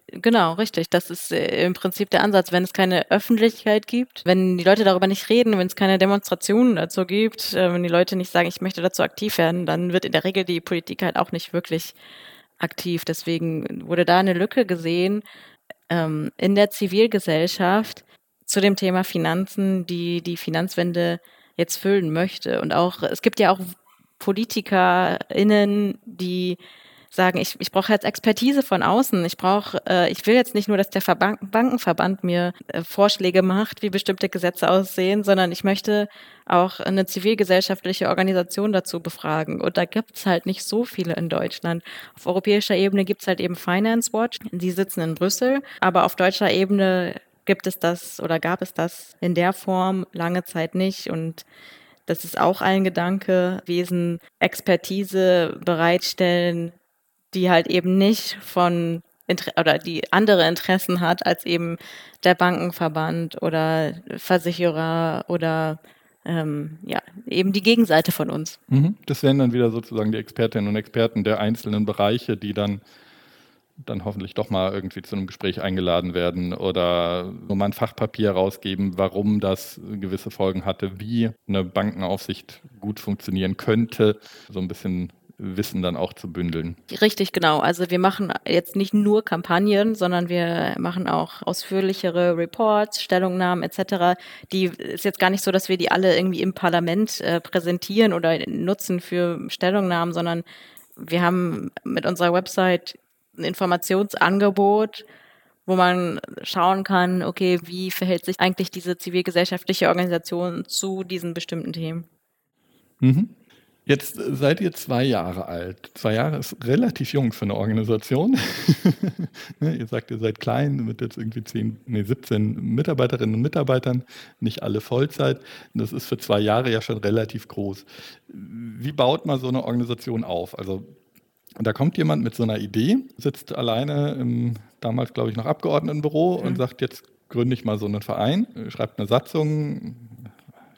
Genau, richtig. Das ist äh, im Prinzip der Ansatz. Wenn es keine Öffentlichkeit gibt, wenn die Leute darüber nicht reden, wenn es keine Demonstrationen dazu gibt, äh, wenn die Leute nicht sagen, ich möchte dazu aktiv werden, dann wird in der Regel die Politik halt auch nicht wirklich aktiv. Deswegen wurde da eine Lücke gesehen ähm, in der Zivilgesellschaft zu dem Thema Finanzen, die die Finanzwende jetzt füllen möchte. Und auch, es gibt ja auch PolitikerInnen, die sagen, ich, ich brauche jetzt Expertise von außen. Ich brauche, äh, ich will jetzt nicht nur, dass der Verbank Bankenverband mir äh, Vorschläge macht, wie bestimmte Gesetze aussehen, sondern ich möchte auch eine zivilgesellschaftliche Organisation dazu befragen. Und da gibt's halt nicht so viele in Deutschland. Auf europäischer Ebene gibt's halt eben Finance Watch. Die sitzen in Brüssel. Aber auf deutscher Ebene gibt es das oder gab es das in der Form lange Zeit nicht und das ist auch ein Gedanke gewesen, Expertise bereitstellen, die halt eben nicht von oder die andere Interessen hat als eben der Bankenverband oder Versicherer oder ähm, ja, eben die Gegenseite von uns. Mhm. Das wären dann wieder sozusagen die Expertinnen und Experten der einzelnen Bereiche, die dann dann hoffentlich doch mal irgendwie zu einem Gespräch eingeladen werden oder nur mal ein Fachpapier rausgeben, warum das gewisse Folgen hatte, wie eine Bankenaufsicht gut funktionieren könnte. So ein bisschen Wissen dann auch zu bündeln. Richtig, genau. Also wir machen jetzt nicht nur Kampagnen, sondern wir machen auch ausführlichere Reports, Stellungnahmen etc. Die ist jetzt gar nicht so, dass wir die alle irgendwie im Parlament äh, präsentieren oder nutzen für Stellungnahmen, sondern wir haben mit unserer Website ein Informationsangebot, wo man schauen kann, okay, wie verhält sich eigentlich diese zivilgesellschaftliche Organisation zu diesen bestimmten Themen. Mhm. Jetzt seid ihr zwei Jahre alt. Zwei Jahre ist relativ jung für eine Organisation. Ne, ihr sagt, ihr seid klein, mit jetzt irgendwie 10, nee, 17 Mitarbeiterinnen und Mitarbeitern, nicht alle Vollzeit. Das ist für zwei Jahre ja schon relativ groß. Wie baut man so eine Organisation auf? Also und da kommt jemand mit so einer Idee, sitzt alleine im damals, glaube ich, noch Abgeordnetenbüro mhm. und sagt, jetzt gründe ich mal so einen Verein, schreibt eine Satzung,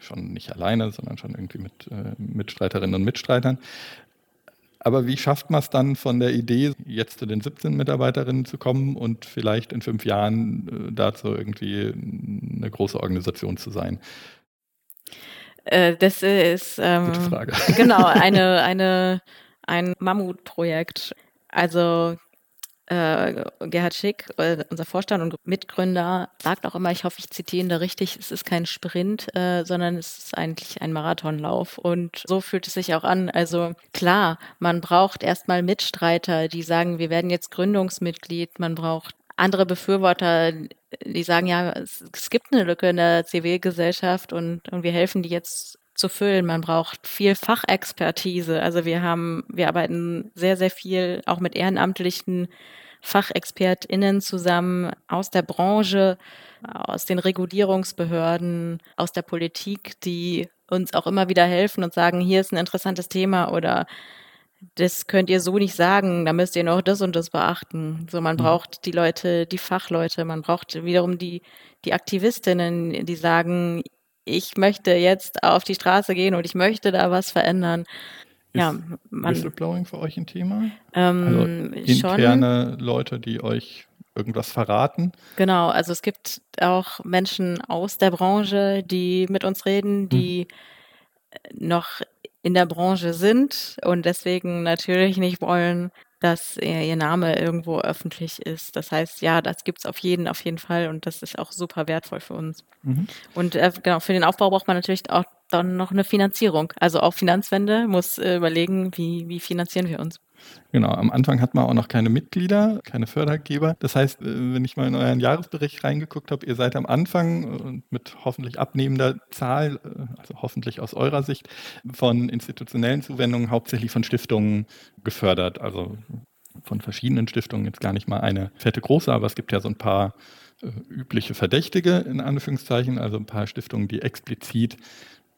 schon nicht alleine, sondern schon irgendwie mit äh, Mitstreiterinnen und Mitstreitern. Aber wie schafft man es dann von der Idee, jetzt zu den 17 Mitarbeiterinnen zu kommen und vielleicht in fünf Jahren äh, dazu irgendwie eine große Organisation zu sein? Äh, das ist ähm, Gute Frage. genau eine, eine ein Mammutprojekt. Also äh, Gerhard Schick, äh, unser Vorstand und Mitgründer, sagt auch immer, ich hoffe, ich zitiere ihn da richtig, es ist kein Sprint, äh, sondern es ist eigentlich ein Marathonlauf. Und so fühlt es sich auch an. Also klar, man braucht erstmal Mitstreiter, die sagen, wir werden jetzt Gründungsmitglied. Man braucht andere Befürworter, die sagen, ja, es, es gibt eine Lücke in der Zivilgesellschaft und, und wir helfen die jetzt zu füllen. Man braucht viel Fachexpertise. Also wir haben, wir arbeiten sehr, sehr viel auch mit ehrenamtlichen FachexpertInnen zusammen aus der Branche, aus den Regulierungsbehörden, aus der Politik, die uns auch immer wieder helfen und sagen, hier ist ein interessantes Thema oder das könnt ihr so nicht sagen, da müsst ihr noch das und das beachten. So, man mhm. braucht die Leute, die Fachleute, man braucht wiederum die, die Aktivistinnen, die sagen, ich möchte jetzt auf die Straße gehen und ich möchte da was verändern. Ist ja, man, Whistleblowing für euch ein Thema? Ähm, also interne schon. Leute, die euch irgendwas verraten? Genau, also es gibt auch Menschen aus der Branche, die mit uns reden, die hm. noch in der Branche sind und deswegen natürlich nicht wollen, dass ihr Name irgendwo öffentlich ist. Das heißt, ja, das gibt es auf jeden, auf jeden Fall und das ist auch super wertvoll für uns. Mhm. Und äh, genau, für den Aufbau braucht man natürlich auch dann noch eine Finanzierung. Also auch Finanzwende muss äh, überlegen, wie, wie finanzieren wir uns. Genau, am Anfang hat man auch noch keine Mitglieder, keine Fördergeber. Das heißt, äh, wenn ich mal in euren Jahresbericht reingeguckt habe, ihr seid am Anfang mit hoffentlich abnehmender Zahl, äh, also hoffentlich aus eurer Sicht, von institutionellen Zuwendungen hauptsächlich von Stiftungen gefördert. Also von verschiedenen Stiftungen, jetzt gar nicht mal eine fette große, aber es gibt ja so ein paar äh, übliche Verdächtige in Anführungszeichen, also ein paar Stiftungen, die explizit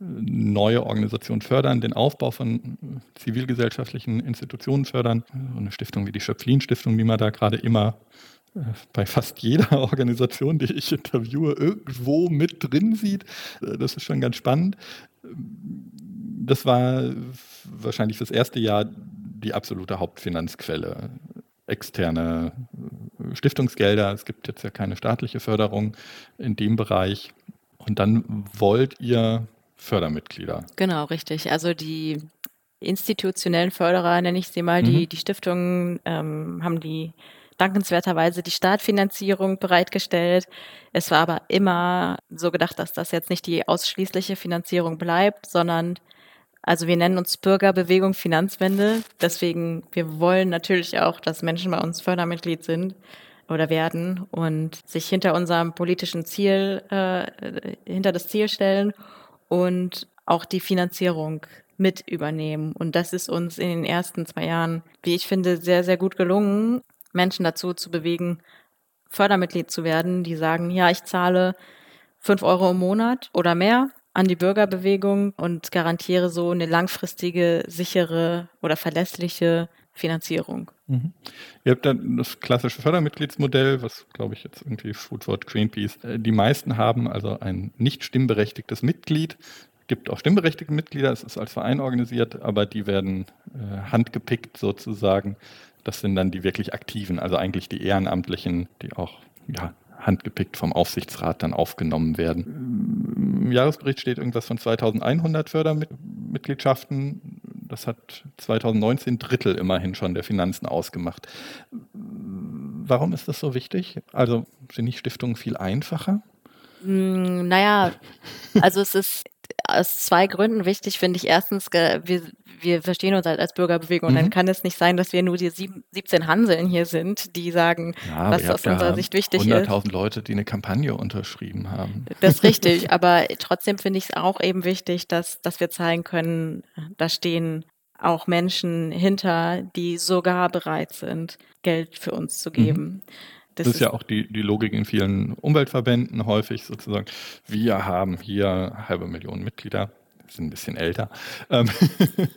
neue Organisationen fördern, den Aufbau von äh, zivilgesellschaftlichen Institutionen fördern. So eine Stiftung wie die Schöpflin-Stiftung, die man da gerade immer äh, bei fast jeder Organisation, die ich interviewe, irgendwo mit drin sieht. Äh, das ist schon ganz spannend. Das war wahrscheinlich das erste Jahr die absolute Hauptfinanzquelle. Externe Stiftungsgelder. Es gibt jetzt ja keine staatliche Förderung in dem Bereich. Und dann wollt ihr Fördermitglieder. Genau, richtig. Also die institutionellen Förderer, nenne ich sie mal, mhm. die, die Stiftungen ähm, haben die dankenswerterweise die Startfinanzierung bereitgestellt. Es war aber immer so gedacht, dass das jetzt nicht die ausschließliche Finanzierung bleibt, sondern also wir nennen uns Bürgerbewegung Finanzwende. Deswegen, wir wollen natürlich auch, dass Menschen bei uns Fördermitglied sind oder werden und sich hinter unserem politischen Ziel, äh, hinter das Ziel stellen und auch die Finanzierung mit übernehmen. Und das ist uns in den ersten zwei Jahren, wie ich finde, sehr, sehr gut gelungen, Menschen dazu zu bewegen, Fördermitglied zu werden, die sagen, ja, ich zahle fünf Euro im Monat oder mehr an die Bürgerbewegung und garantiere so eine langfristige, sichere oder verlässliche Finanzierung. Mhm. Ihr habt dann das klassische Fördermitgliedsmodell, was glaube ich jetzt irgendwie Foodwort Greenpeace. Äh, die meisten haben also ein nicht stimmberechtigtes Mitglied. Es gibt auch stimmberechtigte Mitglieder, es ist als Verein organisiert, aber die werden äh, handgepickt sozusagen. Das sind dann die wirklich Aktiven, also eigentlich die Ehrenamtlichen, die auch ja, handgepickt vom Aufsichtsrat dann aufgenommen werden. Im Jahresbericht steht irgendwas von 2100 Fördermitgliedschaften. Das hat 2019 Drittel immerhin schon der Finanzen ausgemacht. Warum ist das so wichtig? Also sind die Stiftungen viel einfacher? Hm, naja, also es ist aus zwei Gründen wichtig, finde ich. Erstens, wir, wir verstehen uns halt als Bürgerbewegung mhm. und dann kann es nicht sein, dass wir nur die sieben, 17 Hanseln hier sind, die sagen, ja, was aus unserer Sicht wichtig 100 ist. 100.000 Leute, die eine Kampagne unterschrieben haben. Das ist richtig, aber trotzdem finde ich es auch eben wichtig, dass, dass wir zeigen können, da stehen auch Menschen hinter, die sogar bereit sind, Geld für uns zu geben. Mhm. Das, das ist, ja auch die, die Logik in vielen Umweltverbänden häufig sozusagen. Wir haben hier halbe Million Mitglieder, sind ein bisschen älter. Ähm,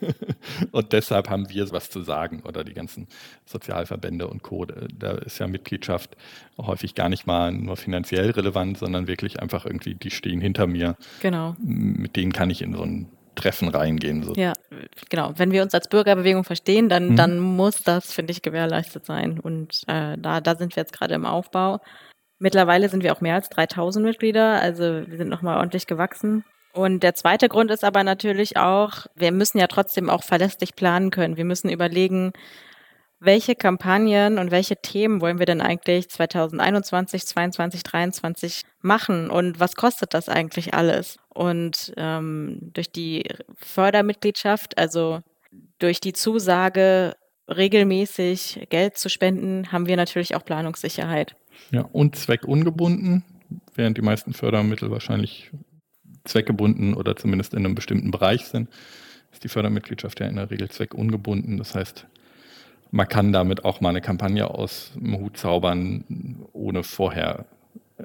und deshalb haben wir was zu sagen oder die ganzen Sozialverbände und Co. Da ist ja Mitgliedschaft häufig gar nicht mal nur finanziell relevant, sondern wirklich einfach irgendwie, die stehen hinter mir. Genau. Mit denen kann ich in so ein Treffen reingehen. So. Ja, genau. Wenn wir uns als Bürgerbewegung verstehen, dann, mhm. dann muss das, finde ich, gewährleistet sein. Und äh, da, da sind wir jetzt gerade im Aufbau. Mittlerweile sind wir auch mehr als 3000 Mitglieder, also wir sind nochmal ordentlich gewachsen. Und der zweite Grund ist aber natürlich auch, wir müssen ja trotzdem auch verlässlich planen können. Wir müssen überlegen, welche Kampagnen und welche Themen wollen wir denn eigentlich 2021, 2022, 2023 machen und was kostet das eigentlich alles? Und ähm, durch die Fördermitgliedschaft, also durch die Zusage, regelmäßig Geld zu spenden, haben wir natürlich auch Planungssicherheit. Ja, und zweckungebunden, während die meisten Fördermittel wahrscheinlich zweckgebunden oder zumindest in einem bestimmten Bereich sind, ist die Fördermitgliedschaft ja in der Regel zweckungebunden. Das heißt, man kann damit auch mal eine Kampagne aus dem Hut zaubern, ohne vorher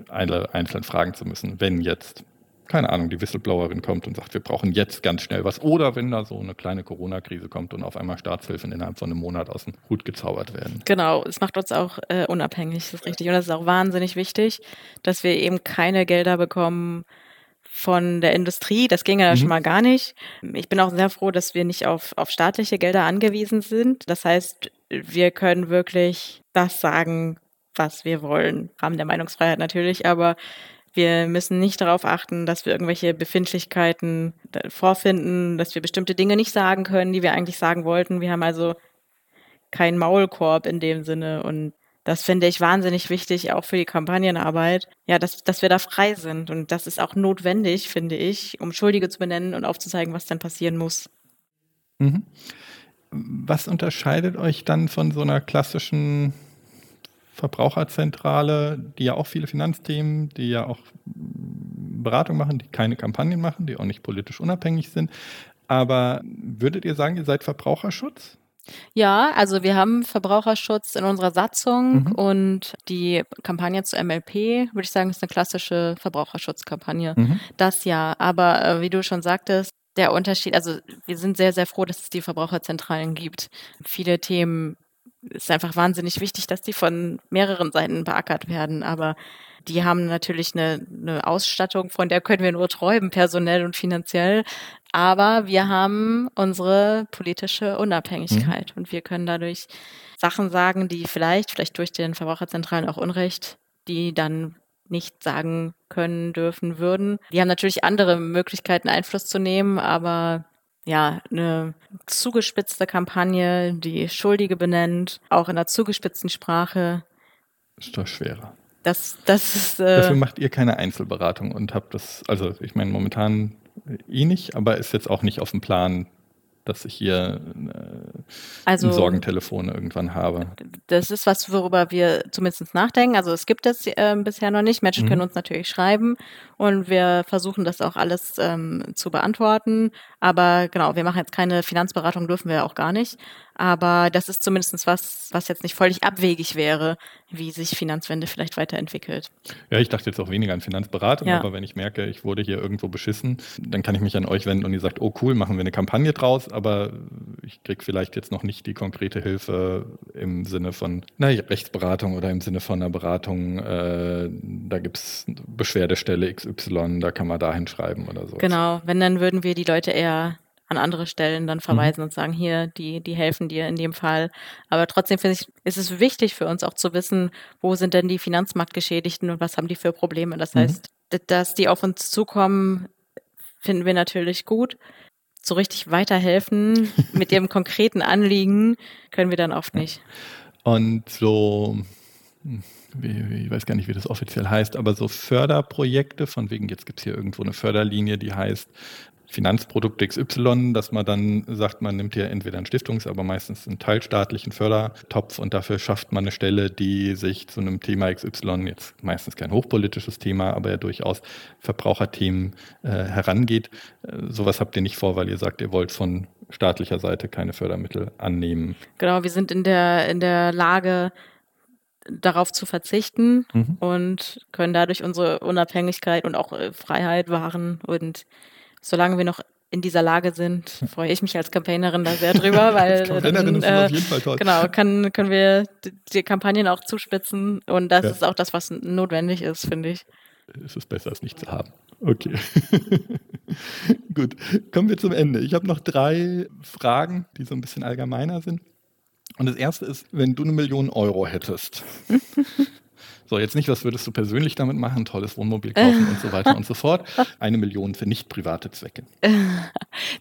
alle einzeln fragen zu müssen, wenn jetzt keine Ahnung, die Whistleblowerin kommt und sagt, wir brauchen jetzt ganz schnell was. Oder wenn da so eine kleine Corona-Krise kommt und auf einmal Staatshilfen innerhalb von einem Monat aus dem Hut gezaubert werden. Genau, es macht uns auch äh, unabhängig, das ist richtig. Und das ist auch wahnsinnig wichtig, dass wir eben keine Gelder bekommen von der Industrie. Das ging ja mhm. schon mal gar nicht. Ich bin auch sehr froh, dass wir nicht auf, auf staatliche Gelder angewiesen sind. Das heißt, wir können wirklich das sagen, was wir wollen. Rahmen der Meinungsfreiheit natürlich, aber wir müssen nicht darauf achten, dass wir irgendwelche Befindlichkeiten vorfinden, dass wir bestimmte Dinge nicht sagen können, die wir eigentlich sagen wollten. Wir haben also keinen Maulkorb in dem Sinne und das finde ich wahnsinnig wichtig, auch für die Kampagnenarbeit. Ja, dass, dass wir da frei sind. Und das ist auch notwendig, finde ich, um Schuldige zu benennen und aufzuzeigen, was dann passieren muss. Mhm. Was unterscheidet euch dann von so einer klassischen Verbraucherzentrale, die ja auch viele Finanzthemen, die ja auch Beratung machen, die keine Kampagnen machen, die auch nicht politisch unabhängig sind. Aber würdet ihr sagen, ihr seid Verbraucherschutz? Ja, also wir haben Verbraucherschutz in unserer Satzung mhm. und die Kampagne zu MLP, würde ich sagen, ist eine klassische Verbraucherschutzkampagne. Mhm. Das ja, aber äh, wie du schon sagtest, der Unterschied, also wir sind sehr, sehr froh, dass es die Verbraucherzentralen gibt. Viele Themen ist einfach wahnsinnig wichtig, dass die von mehreren Seiten beackert werden. Aber die haben natürlich eine, eine Ausstattung, von der können wir nur träumen, personell und finanziell. Aber wir haben unsere politische Unabhängigkeit mhm. und wir können dadurch Sachen sagen, die vielleicht, vielleicht durch den Verbraucherzentralen auch Unrecht, die dann nicht sagen können, dürfen, würden. Die haben natürlich andere Möglichkeiten, Einfluss zu nehmen, aber ja, eine zugespitzte Kampagne, die Schuldige benennt, auch in einer zugespitzten Sprache. Ist doch schwerer. Das, das ist, äh Dafür macht ihr keine Einzelberatung und habt das, also ich meine, momentan eh nicht, aber ist jetzt auch nicht auf dem Plan, dass ich hier äh, also, ein Sorgentelefon irgendwann habe. Das ist was, worüber wir zumindest nachdenken. Also es gibt es äh, bisher noch nicht. Menschen mhm. können uns natürlich schreiben und wir versuchen das auch alles ähm, zu beantworten. Aber genau, wir machen jetzt keine Finanzberatung, dürfen wir auch gar nicht. Aber das ist zumindest was, was jetzt nicht völlig abwegig wäre, wie sich Finanzwende vielleicht weiterentwickelt. Ja, ich dachte jetzt auch weniger an Finanzberatung, ja. aber wenn ich merke, ich wurde hier irgendwo beschissen, dann kann ich mich an euch wenden und ihr sagt, oh cool, machen wir eine Kampagne draus, aber ich kriege vielleicht jetzt noch nicht die konkrete Hilfe im Sinne von naja, Rechtsberatung oder im Sinne von einer Beratung, äh, da gibt es Beschwerdestelle XY, da kann man da hinschreiben oder so. Genau, wenn dann würden wir die Leute eher an andere Stellen dann verweisen mhm. und sagen, hier, die, die helfen dir in dem Fall. Aber trotzdem finde ich, ist es wichtig für uns auch zu wissen, wo sind denn die Finanzmarktgeschädigten und was haben die für Probleme. Das mhm. heißt, dass die auf uns zukommen, finden wir natürlich gut. So richtig weiterhelfen mit ihrem konkreten Anliegen können wir dann oft nicht. Und so, hm, ich weiß gar nicht, wie das offiziell heißt, aber so Förderprojekte, von wegen, jetzt gibt es hier irgendwo eine Förderlinie, die heißt Finanzprodukt XY, dass man dann sagt, man nimmt hier entweder einen Stiftungs-, aber meistens einen teilstaatlichen Fördertopf und dafür schafft man eine Stelle, die sich zu einem Thema XY, jetzt meistens kein hochpolitisches Thema, aber ja durchaus Verbraucherthemen äh, herangeht. Äh, sowas habt ihr nicht vor, weil ihr sagt, ihr wollt von staatlicher Seite keine Fördermittel annehmen. Genau, wir sind in der, in der Lage, darauf zu verzichten mhm. und können dadurch unsere Unabhängigkeit und auch äh, Freiheit wahren und solange wir noch in dieser Lage sind, freue ich mich als Campaignerin da sehr drüber, weil dann, äh, auf jeden Fall toll. genau kann, können wir die Kampagnen auch zuspitzen und das ja. ist auch das, was notwendig ist, finde ich. Es ist besser, es nicht zu haben. Okay. Gut, kommen wir zum Ende. Ich habe noch drei Fragen, die so ein bisschen allgemeiner sind. Und das erste ist, wenn du eine Million Euro hättest, So, jetzt nicht, was würdest du persönlich damit machen, tolles Wohnmobil kaufen und so weiter und so fort. Eine Million für nicht private Zwecke.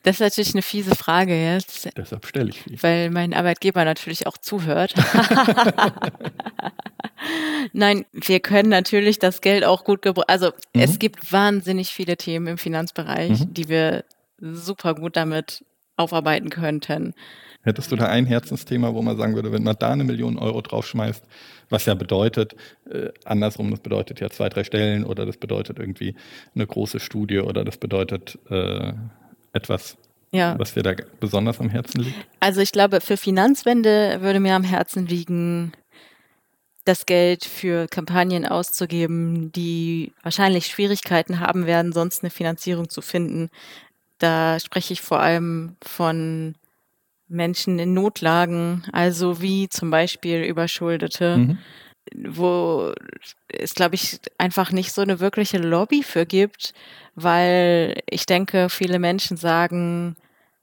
Das ist natürlich eine fiese Frage jetzt. Deshalb stelle ich sie. Weil mein Arbeitgeber natürlich auch zuhört. Nein, wir können natürlich das Geld auch gut gebrauchen. Also mhm. es gibt wahnsinnig viele Themen im Finanzbereich, mhm. die wir super gut damit aufarbeiten könnten. Hättest du da ein Herzensthema, wo man sagen würde, wenn man da eine Million Euro draufschmeißt, was ja bedeutet, äh, andersrum, das bedeutet ja zwei, drei Stellen oder das bedeutet irgendwie eine große Studie oder das bedeutet äh, etwas, ja. was dir da besonders am Herzen liegt? Also ich glaube, für Finanzwende würde mir am Herzen liegen, das Geld für Kampagnen auszugeben, die wahrscheinlich Schwierigkeiten haben werden, sonst eine Finanzierung zu finden. Da spreche ich vor allem von Menschen in Notlagen, also wie zum Beispiel Überschuldete, mhm. wo es, glaube ich, einfach nicht so eine wirkliche Lobby für gibt, weil ich denke, viele Menschen sagen,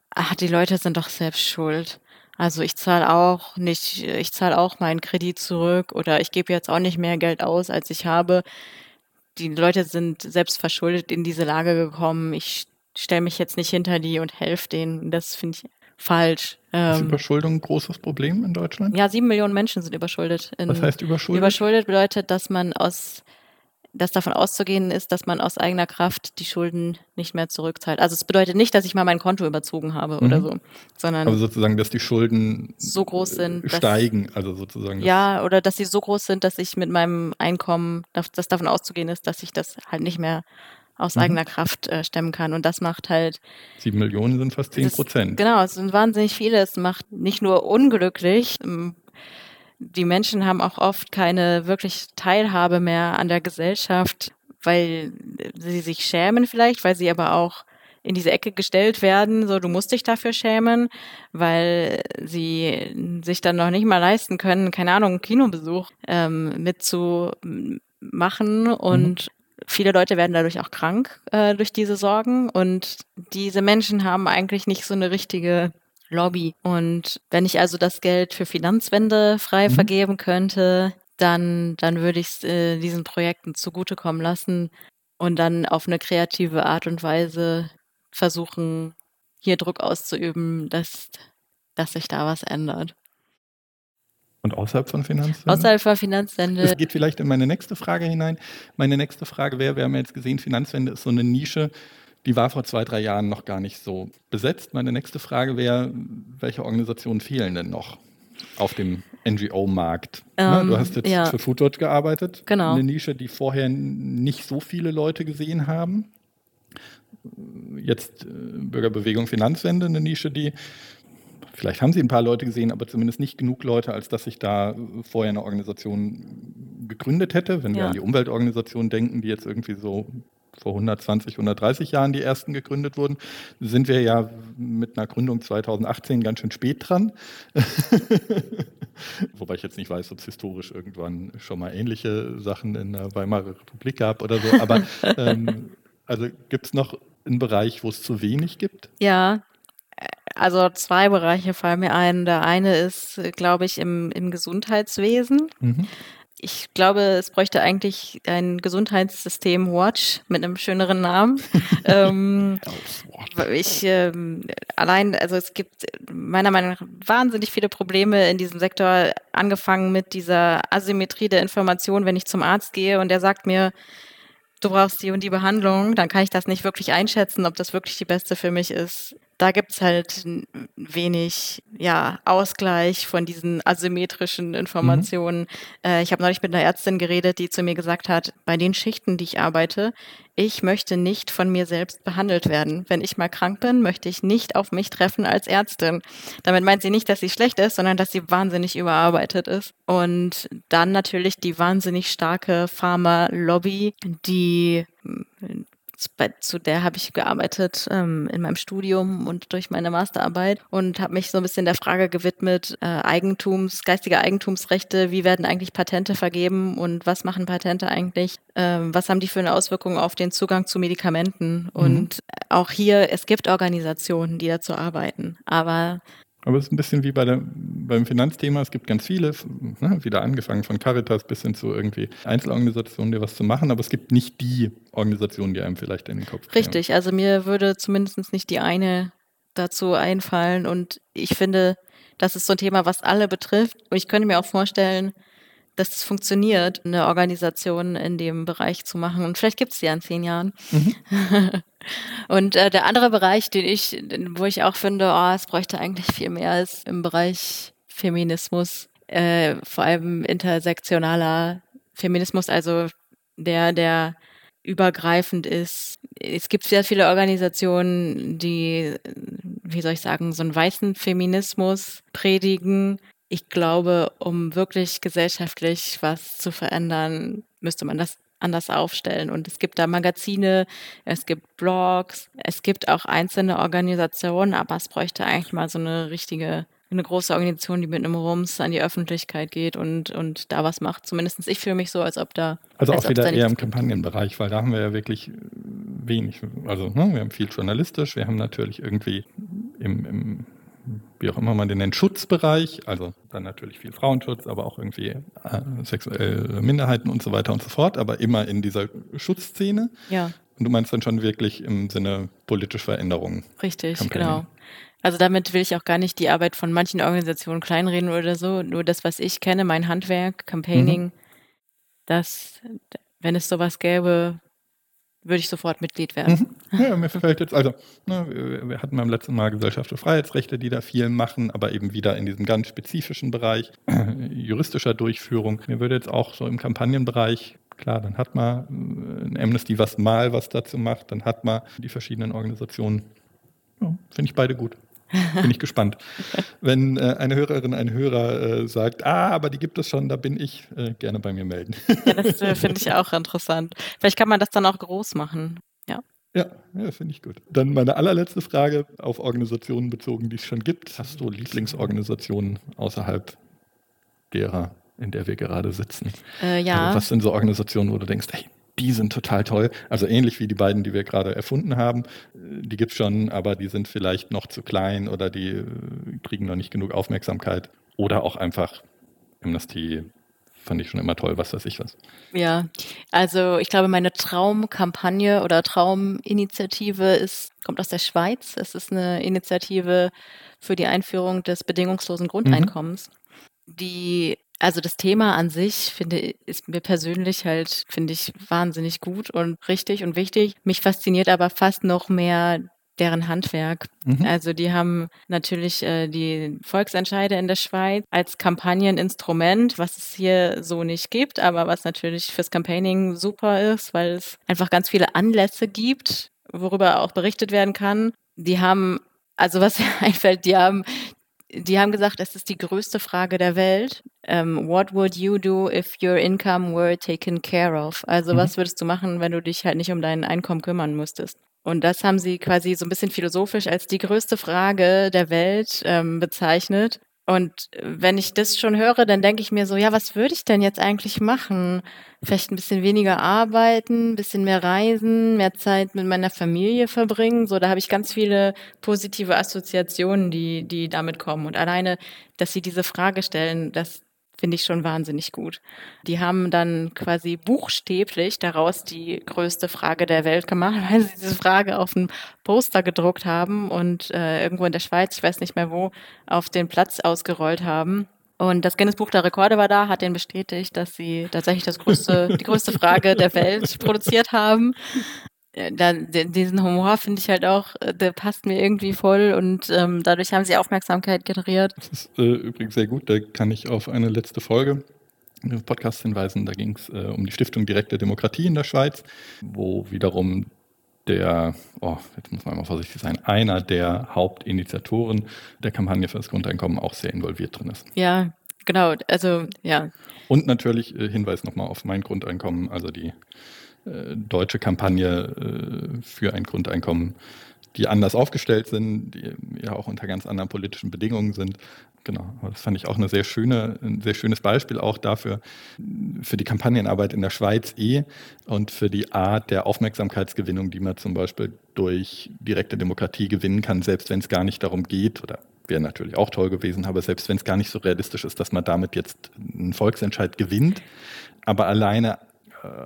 ach, die Leute sind doch selbst schuld. Also ich zahle auch nicht, ich zahle auch meinen Kredit zurück oder ich gebe jetzt auch nicht mehr Geld aus, als ich habe. Die Leute sind selbst verschuldet in diese Lage gekommen. Ich stelle mich jetzt nicht hinter die und helfe denen. Das finde ich falsch. Ist ähm, Überschuldung ein großes Problem in Deutschland? Ja, sieben Millionen Menschen sind überschuldet. In, Was heißt überschuldet? Überschuldet bedeutet, dass man aus dass davon auszugehen ist, dass man aus eigener Kraft die Schulden nicht mehr zurückzahlt. Also es bedeutet nicht, dass ich mal mein Konto überzogen habe mhm. oder so, sondern aber sozusagen, dass die Schulden so groß sind, steigen, dass, also sozusagen ja, oder dass sie so groß sind, dass ich mit meinem Einkommen, dass, dass davon auszugehen ist, dass ich das halt nicht mehr aus mhm. eigener Kraft äh, stemmen kann. Und das macht halt. Sieben Millionen sind fast zehn Prozent. Genau, es sind wahnsinnig viele. Es macht nicht nur unglücklich. Ähm, die Menschen haben auch oft keine wirklich Teilhabe mehr an der Gesellschaft, weil sie sich schämen vielleicht, weil sie aber auch in diese Ecke gestellt werden, so du musst dich dafür schämen, weil sie sich dann noch nicht mal leisten können, keine Ahnung, einen Kinobesuch ähm, mitzumachen und mhm viele Leute werden dadurch auch krank äh, durch diese Sorgen und diese Menschen haben eigentlich nicht so eine richtige Lobby. Und wenn ich also das Geld für Finanzwende frei mhm. vergeben könnte, dann, dann würde ich es äh, diesen Projekten zugutekommen lassen und dann auf eine kreative Art und Weise versuchen, hier Druck auszuüben, dass, dass sich da was ändert. Und außerhalb von Finanzwende? Außerhalb von Finanzwende. Das geht vielleicht in meine nächste Frage hinein. Meine nächste Frage wäre, wir haben ja jetzt gesehen, Finanzwende ist so eine Nische, die war vor zwei, drei Jahren noch gar nicht so besetzt. Meine nächste Frage wäre, welche Organisationen fehlen denn noch auf dem NGO-Markt? Ähm, du hast jetzt ja. für Foodwatch gearbeitet. Genau. Eine Nische, die vorher nicht so viele Leute gesehen haben. Jetzt äh, Bürgerbewegung Finanzwende, eine Nische, die vielleicht haben sie ein paar Leute gesehen, aber zumindest nicht genug Leute, als dass sich da vorher eine Organisation gegründet hätte. Wenn ja. wir an die Umweltorganisationen denken, die jetzt irgendwie so vor 120, 130 Jahren die ersten gegründet wurden, sind wir ja mit einer Gründung 2018 ganz schön spät dran. Wobei ich jetzt nicht weiß, ob es historisch irgendwann schon mal ähnliche Sachen in der Weimarer Republik gab oder so. Aber ähm, also gibt es noch einen Bereich, wo es zu wenig gibt? Ja, also zwei Bereiche fallen mir ein. Der eine ist, glaube ich, im, im Gesundheitswesen. Mhm. Ich glaube, es bräuchte eigentlich ein Gesundheitssystem Watch mit einem schöneren Namen. ähm, ich ähm, allein, also es gibt meiner Meinung nach wahnsinnig viele Probleme in diesem Sektor, angefangen mit dieser Asymmetrie der Information, wenn ich zum Arzt gehe und der sagt mir, du brauchst die und die Behandlung, dann kann ich das nicht wirklich einschätzen, ob das wirklich die beste für mich ist da gibt's halt wenig ja, Ausgleich von diesen asymmetrischen Informationen. Mhm. Äh, ich habe neulich mit einer Ärztin geredet, die zu mir gesagt hat, bei den Schichten, die ich arbeite, ich möchte nicht von mir selbst behandelt werden. Wenn ich mal krank bin, möchte ich nicht auf mich treffen als Ärztin. Damit meint sie nicht, dass sie schlecht ist, sondern dass sie wahnsinnig überarbeitet ist. Und dann natürlich die wahnsinnig starke Pharma-Lobby, die bei, zu der habe ich gearbeitet ähm, in meinem Studium und durch meine Masterarbeit und habe mich so ein bisschen der Frage gewidmet, äh, Eigentums, geistige Eigentumsrechte, wie werden eigentlich Patente vergeben und was machen Patente eigentlich? Ähm, was haben die für eine Auswirkung auf den Zugang zu Medikamenten? Mhm. Und auch hier, es gibt Organisationen, die dazu arbeiten, aber aber es ist ein bisschen wie bei der, beim Finanzthema. Es gibt ganz viele, ne, wieder angefangen von Caritas bis hin zu irgendwie Einzelorganisationen, die was zu machen. Aber es gibt nicht die Organisation, die einem vielleicht in den Kopf kommt. Richtig. Also mir würde zumindest nicht die eine dazu einfallen. Und ich finde, das ist so ein Thema, was alle betrifft. Und ich könnte mir auch vorstellen, dass es funktioniert, eine Organisation in dem Bereich zu machen. Und vielleicht gibt es sie ja in zehn Jahren. Mhm. Und äh, der andere Bereich, den ich, wo ich auch finde, oh, es bräuchte eigentlich viel mehr, ist im Bereich Feminismus, äh, vor allem intersektionaler Feminismus, also der, der übergreifend ist. Es gibt sehr viele Organisationen, die, wie soll ich sagen, so einen weißen Feminismus predigen, ich glaube, um wirklich gesellschaftlich was zu verändern, müsste man das anders aufstellen. Und es gibt da Magazine, es gibt Blogs, es gibt auch einzelne Organisationen, aber es bräuchte eigentlich mal so eine richtige, eine große Organisation, die mit einem Rums an die Öffentlichkeit geht und, und da was macht. Zumindest ich fühle mich so, als ob da. Also auch wieder eher im Kampagnenbereich, weil da haben wir ja wirklich wenig. Also ne, wir haben viel journalistisch, wir haben natürlich irgendwie im, im wie auch immer man den nennt, Schutzbereich, also dann natürlich viel Frauenschutz, aber auch irgendwie äh, sexuelle Minderheiten und so weiter und so fort, aber immer in dieser Schutzszene. Ja. Und du meinst dann schon wirklich im Sinne politische Veränderungen. Richtig, Campaigning. genau. Also damit will ich auch gar nicht die Arbeit von manchen Organisationen kleinreden oder so. Nur das, was ich kenne, mein Handwerk, Campaigning, mhm. dass wenn es sowas gäbe, würde ich sofort Mitglied werden. Mhm. Ja, mir fällt jetzt, also, ne, wir hatten beim letzten Mal Gesellschaft für Freiheitsrechte, die da viel machen, aber eben wieder in diesem ganz spezifischen Bereich äh, juristischer Durchführung. Mir würde jetzt auch so im Kampagnenbereich Klar, dann hat man äh, ein Amnesty, was mal was dazu macht, dann hat man die verschiedenen Organisationen. Ja, Finde ich beide gut. Bin ich gespannt. Wenn äh, eine Hörerin, ein Hörer äh, sagt, ah, aber die gibt es schon, da bin ich, äh, gerne bei mir melden. ja, das äh, finde ich auch interessant. Vielleicht kann man das dann auch groß machen. Ja. Ja, ja finde ich gut. Dann meine allerletzte Frage auf Organisationen bezogen, die es schon gibt. Hast du Lieblingsorganisationen außerhalb derer, in der wir gerade sitzen? Äh, ja. Also was sind so Organisationen, wo du denkst, hey, die sind total toll. Also ähnlich wie die beiden, die wir gerade erfunden haben. Die gibt es schon, aber die sind vielleicht noch zu klein oder die äh, kriegen noch nicht genug Aufmerksamkeit. Oder auch einfach Amnesty fand ich schon immer toll, was weiß ich was. Ja, also ich glaube, meine Traumkampagne oder Trauminitiative ist, kommt aus der Schweiz. Es ist eine Initiative für die Einführung des bedingungslosen Grundeinkommens, mhm. die also das Thema an sich finde ist mir persönlich halt finde ich wahnsinnig gut und richtig und wichtig. Mich fasziniert aber fast noch mehr deren Handwerk. Mhm. Also die haben natürlich äh, die Volksentscheide in der Schweiz als Kampagneninstrument, was es hier so nicht gibt, aber was natürlich fürs Campaigning super ist, weil es einfach ganz viele Anlässe gibt, worüber auch berichtet werden kann. Die haben also was mir einfällt, die haben die haben gesagt, es ist die größte Frage der Welt. Um, ähm, what would you do if your income were taken care of? Also mhm. was würdest du machen, wenn du dich halt nicht um dein Einkommen kümmern müsstest? Und das haben sie quasi so ein bisschen philosophisch als die größte Frage der Welt ähm, bezeichnet. Und wenn ich das schon höre, dann denke ich mir so, ja, was würde ich denn jetzt eigentlich machen? Vielleicht ein bisschen weniger arbeiten, ein bisschen mehr reisen, mehr Zeit mit meiner Familie verbringen. So, da habe ich ganz viele positive Assoziationen, die, die damit kommen. Und alleine, dass sie diese Frage stellen, das, finde ich schon wahnsinnig gut. Die haben dann quasi buchstäblich daraus die größte Frage der Welt gemacht, weil sie diese Frage auf ein Poster gedruckt haben und äh, irgendwo in der Schweiz, ich weiß nicht mehr wo, auf den Platz ausgerollt haben. Und das Guinness Buch der Rekorde war da, hat denen bestätigt, dass sie tatsächlich das größte, die größte Frage der Welt produziert haben. Äh, da, diesen Humor finde ich halt auch, äh, der passt mir irgendwie voll und ähm, dadurch haben sie Aufmerksamkeit generiert. Das ist äh, übrigens sehr gut, da kann ich auf eine letzte Folge des Podcasts hinweisen. Da ging es äh, um die Stiftung Direkte Demokratie in der Schweiz, wo wiederum der, oh, jetzt muss man mal vorsichtig sein, einer der Hauptinitiatoren der Kampagne für das Grundeinkommen auch sehr involviert drin ist. Ja, genau, also ja. Und natürlich äh, Hinweis nochmal auf mein Grundeinkommen, also die äh, deutsche Kampagne äh, für ein Grundeinkommen, die anders aufgestellt sind, die ja auch unter ganz anderen politischen Bedingungen sind. Genau, das fand ich auch eine sehr schöne, ein sehr schönes Beispiel auch dafür, für die Kampagnenarbeit in der Schweiz eh und für die Art der Aufmerksamkeitsgewinnung, die man zum Beispiel durch direkte Demokratie gewinnen kann, selbst wenn es gar nicht darum geht oder wäre natürlich auch toll gewesen, aber selbst wenn es gar nicht so realistisch ist, dass man damit jetzt einen Volksentscheid gewinnt, aber alleine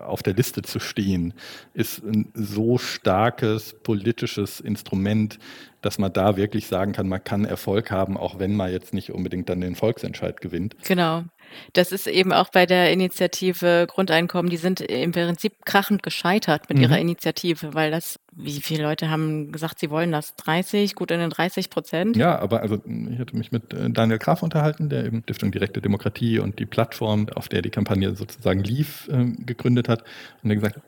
auf der Liste zu stehen, ist ein so starkes politisches Instrument, dass man da wirklich sagen kann, man kann Erfolg haben, auch wenn man jetzt nicht unbedingt dann den Volksentscheid gewinnt. Genau. Das ist eben auch bei der Initiative Grundeinkommen, die sind im Prinzip krachend gescheitert mit mhm. ihrer Initiative, weil das, wie viele Leute haben gesagt, sie wollen das 30, gut in den 30 Prozent? Ja, aber also ich hatte mich mit äh, Daniel Graf unterhalten, der eben Stiftung Direkte Demokratie und die Plattform, auf der die Kampagne sozusagen lief, äh, gegründet hat und der gesagt,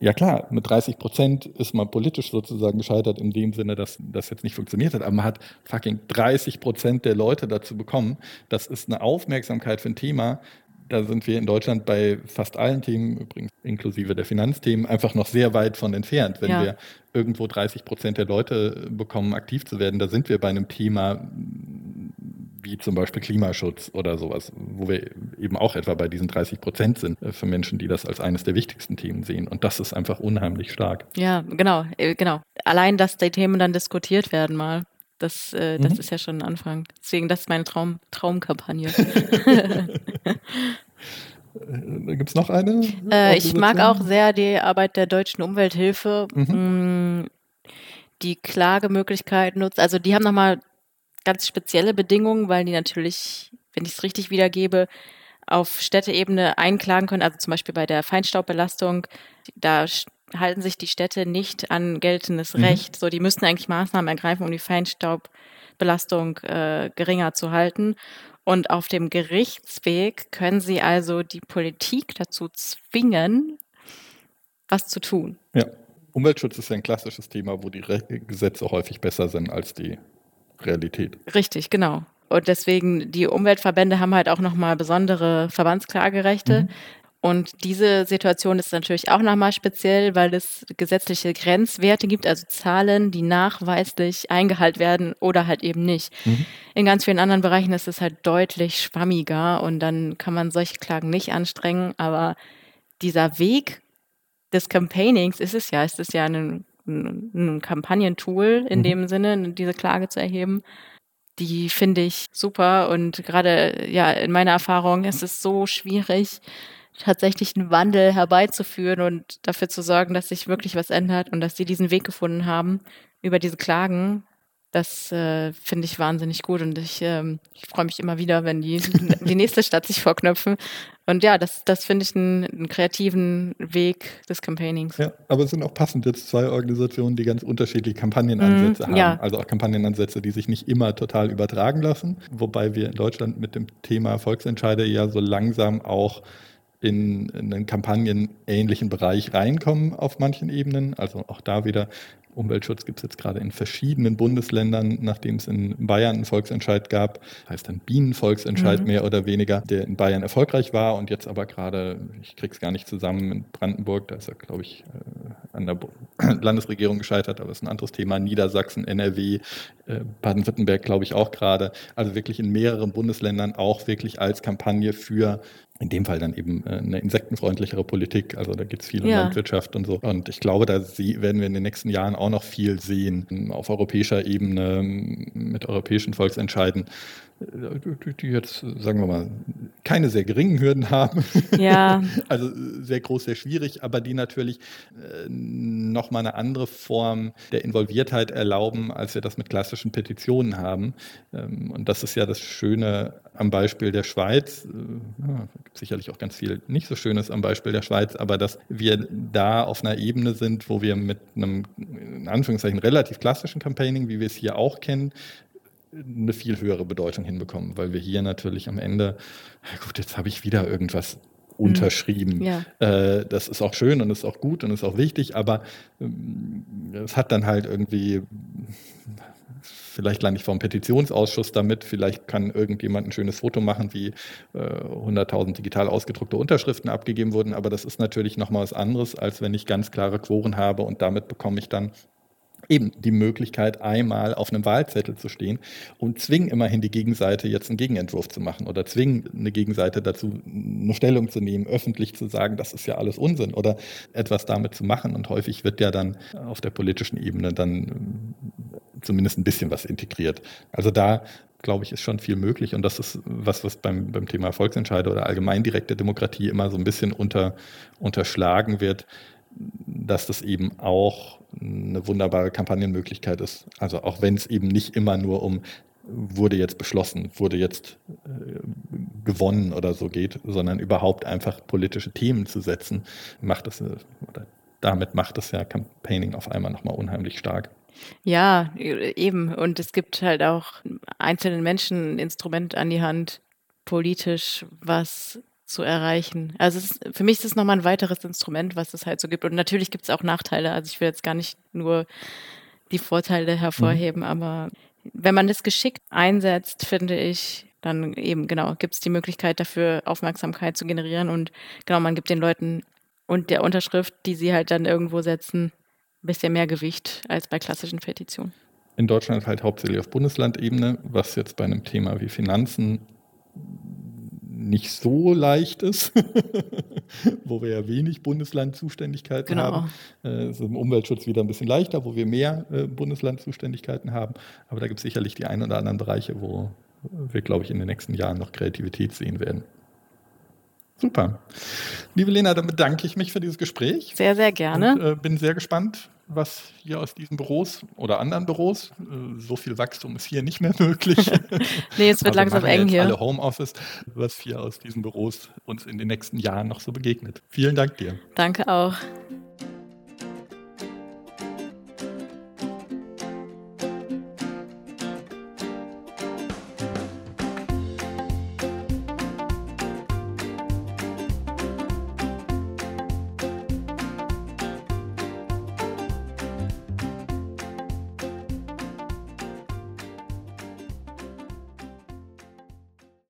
ja klar, mit 30 Prozent ist man politisch sozusagen gescheitert in dem Sinne, dass das jetzt nicht funktioniert hat, aber man hat fucking 30 Prozent der Leute dazu bekommen. Das ist eine Aufmerksamkeit für ein Thema. Da sind wir in Deutschland bei fast allen Themen, übrigens inklusive der Finanzthemen, einfach noch sehr weit von entfernt. Wenn ja. wir irgendwo 30 Prozent der Leute bekommen, aktiv zu werden, da sind wir bei einem Thema, wie zum Beispiel Klimaschutz oder sowas, wo wir eben auch etwa bei diesen 30 Prozent sind äh, für Menschen, die das als eines der wichtigsten Themen sehen. Und das ist einfach unheimlich stark. Ja, genau, äh, genau. Allein, dass die Themen dann diskutiert werden mal. Das, äh, das mhm. ist ja schon ein Anfang. Deswegen, das ist meine Traum, Traumkampagne. Äh, Gibt es noch eine? Äh, ich mag auch sehr die Arbeit der Deutschen Umwelthilfe. Mhm. Mm, die Klagemöglichkeit nutzt. Also die haben nochmal ganz spezielle Bedingungen, weil die natürlich, wenn ich es richtig wiedergebe, auf Städteebene einklagen können. Also zum Beispiel bei der Feinstaubbelastung, da halten sich die Städte nicht an geltendes mhm. Recht. So, die müssten eigentlich Maßnahmen ergreifen, um die Feinstaubbelastung äh, geringer zu halten. Und auf dem Gerichtsweg können sie also die Politik dazu zwingen, was zu tun. Ja. Umweltschutz ist ja ein klassisches Thema, wo die Gesetze häufig besser sind als die Realität. Richtig, genau. Und deswegen, die Umweltverbände haben halt auch nochmal besondere Verbandsklagerechte. Mhm. Und diese Situation ist natürlich auch nochmal speziell, weil es gesetzliche Grenzwerte gibt, also Zahlen, die nachweislich eingehalten werden oder halt eben nicht. Mhm. In ganz vielen anderen Bereichen ist es halt deutlich schwammiger und dann kann man solche Klagen nicht anstrengen. Aber dieser Weg des Campaignings ist es ja, ist es ja ein ein, ein Kampagnentool in mhm. dem Sinne, diese Klage zu erheben. Die finde ich super und gerade ja in meiner Erfahrung ist es so schwierig, tatsächlich einen Wandel herbeizuführen und dafür zu sorgen, dass sich wirklich was ändert und dass sie diesen Weg gefunden haben über diese Klagen, das äh, finde ich wahnsinnig gut und ich, ähm, ich freue mich immer wieder, wenn die, die nächste Stadt sich vorknöpfen. Und ja, das, das finde ich einen, einen, kreativen Weg des Campaignings. Ja, aber es sind auch passend jetzt zwei Organisationen, die ganz unterschiedliche Kampagnenansätze mm, haben. Ja. Also auch Kampagnenansätze, die sich nicht immer total übertragen lassen. Wobei wir in Deutschland mit dem Thema Volksentscheide ja so langsam auch in, in einen kampagnenähnlichen Bereich reinkommen auf manchen Ebenen. Also auch da wieder Umweltschutz gibt es jetzt gerade in verschiedenen Bundesländern, nachdem es in Bayern einen Volksentscheid gab, heißt dann Bienenvolksentscheid mhm. mehr oder weniger, der in Bayern erfolgreich war und jetzt aber gerade, ich krieg's gar nicht zusammen, in Brandenburg, da ist er, glaube ich, äh, an der Landesregierung gescheitert, aber das ist ein anderes Thema. Niedersachsen, NRW, äh, Baden-Württemberg, glaube ich, auch gerade. Also wirklich in mehreren Bundesländern auch wirklich als Kampagne für in dem Fall dann eben äh, eine insektenfreundlichere Politik. Also da geht es viel um ja. Landwirtschaft und so. Und ich glaube, da werden wir in den nächsten Jahren auch noch viel sehen auf europäischer Ebene mit europäischen Volksentscheiden die jetzt, sagen wir mal, keine sehr geringen Hürden haben. Ja. also sehr groß, sehr schwierig, aber die natürlich äh, nochmal eine andere Form der Involviertheit erlauben, als wir das mit klassischen Petitionen haben. Ähm, und das ist ja das Schöne am Beispiel der Schweiz. Äh, ja, gibt sicherlich auch ganz viel nicht so Schönes am Beispiel der Schweiz, aber dass wir da auf einer Ebene sind, wo wir mit einem, in Anführungszeichen, relativ klassischen Campaigning, wie wir es hier auch kennen, eine viel höhere Bedeutung hinbekommen, weil wir hier natürlich am Ende, gut, jetzt habe ich wieder irgendwas mhm. unterschrieben. Ja. Äh, das ist auch schön und ist auch gut und ist auch wichtig, aber ähm, es hat dann halt irgendwie, vielleicht lande ich vor einem Petitionsausschuss damit, vielleicht kann irgendjemand ein schönes Foto machen, wie äh, 100.000 digital ausgedruckte Unterschriften abgegeben wurden, aber das ist natürlich nochmal was anderes, als wenn ich ganz klare Quoren habe und damit bekomme ich dann eben die Möglichkeit, einmal auf einem Wahlzettel zu stehen und zwingen immerhin die Gegenseite jetzt einen Gegenentwurf zu machen oder zwingen eine Gegenseite dazu, eine Stellung zu nehmen, öffentlich zu sagen, das ist ja alles Unsinn oder etwas damit zu machen. Und häufig wird ja dann auf der politischen Ebene dann zumindest ein bisschen was integriert. Also da glaube ich, ist schon viel möglich. Und das ist was, was beim, beim Thema Volksentscheide oder allgemein direkte Demokratie immer so ein bisschen unter, unterschlagen wird dass das eben auch eine wunderbare Kampagnenmöglichkeit ist. Also auch wenn es eben nicht immer nur um wurde jetzt beschlossen, wurde jetzt äh, gewonnen oder so geht, sondern überhaupt einfach politische Themen zu setzen, macht das oder damit macht das ja Campaigning auf einmal nochmal unheimlich stark. Ja, eben. Und es gibt halt auch einzelnen Menschen ein Instrument an die Hand, politisch, was zu erreichen. Also ist, für mich ist es nochmal ein weiteres Instrument, was es halt so gibt. Und natürlich gibt es auch Nachteile. Also ich will jetzt gar nicht nur die Vorteile hervorheben, mhm. aber wenn man das geschickt einsetzt, finde ich, dann eben genau gibt es die Möglichkeit dafür Aufmerksamkeit zu generieren und genau man gibt den Leuten und der Unterschrift, die sie halt dann irgendwo setzen, ein bisschen mehr Gewicht als bei klassischen Petitionen. In Deutschland halt hauptsächlich auf Bundeslandebene, was jetzt bei einem Thema wie Finanzen nicht so leicht ist, wo wir ja wenig Bundeslandzuständigkeiten genau. haben. Äh, ist im Umweltschutz wieder ein bisschen leichter, wo wir mehr äh, Bundeslandzuständigkeiten haben. Aber da gibt es sicherlich die ein oder anderen Bereiche, wo wir, glaube ich, in den nächsten Jahren noch Kreativität sehen werden. Super. Liebe Lena, dann bedanke ich mich für dieses Gespräch. Sehr, sehr gerne. Und, äh, bin sehr gespannt, was hier aus diesen Büros oder anderen Büros, äh, so viel Wachstum ist hier nicht mehr möglich. nee, es wird also langsam eng hier. Alle Homeoffice, was hier aus diesen Büros uns in den nächsten Jahren noch so begegnet. Vielen Dank dir. Danke auch.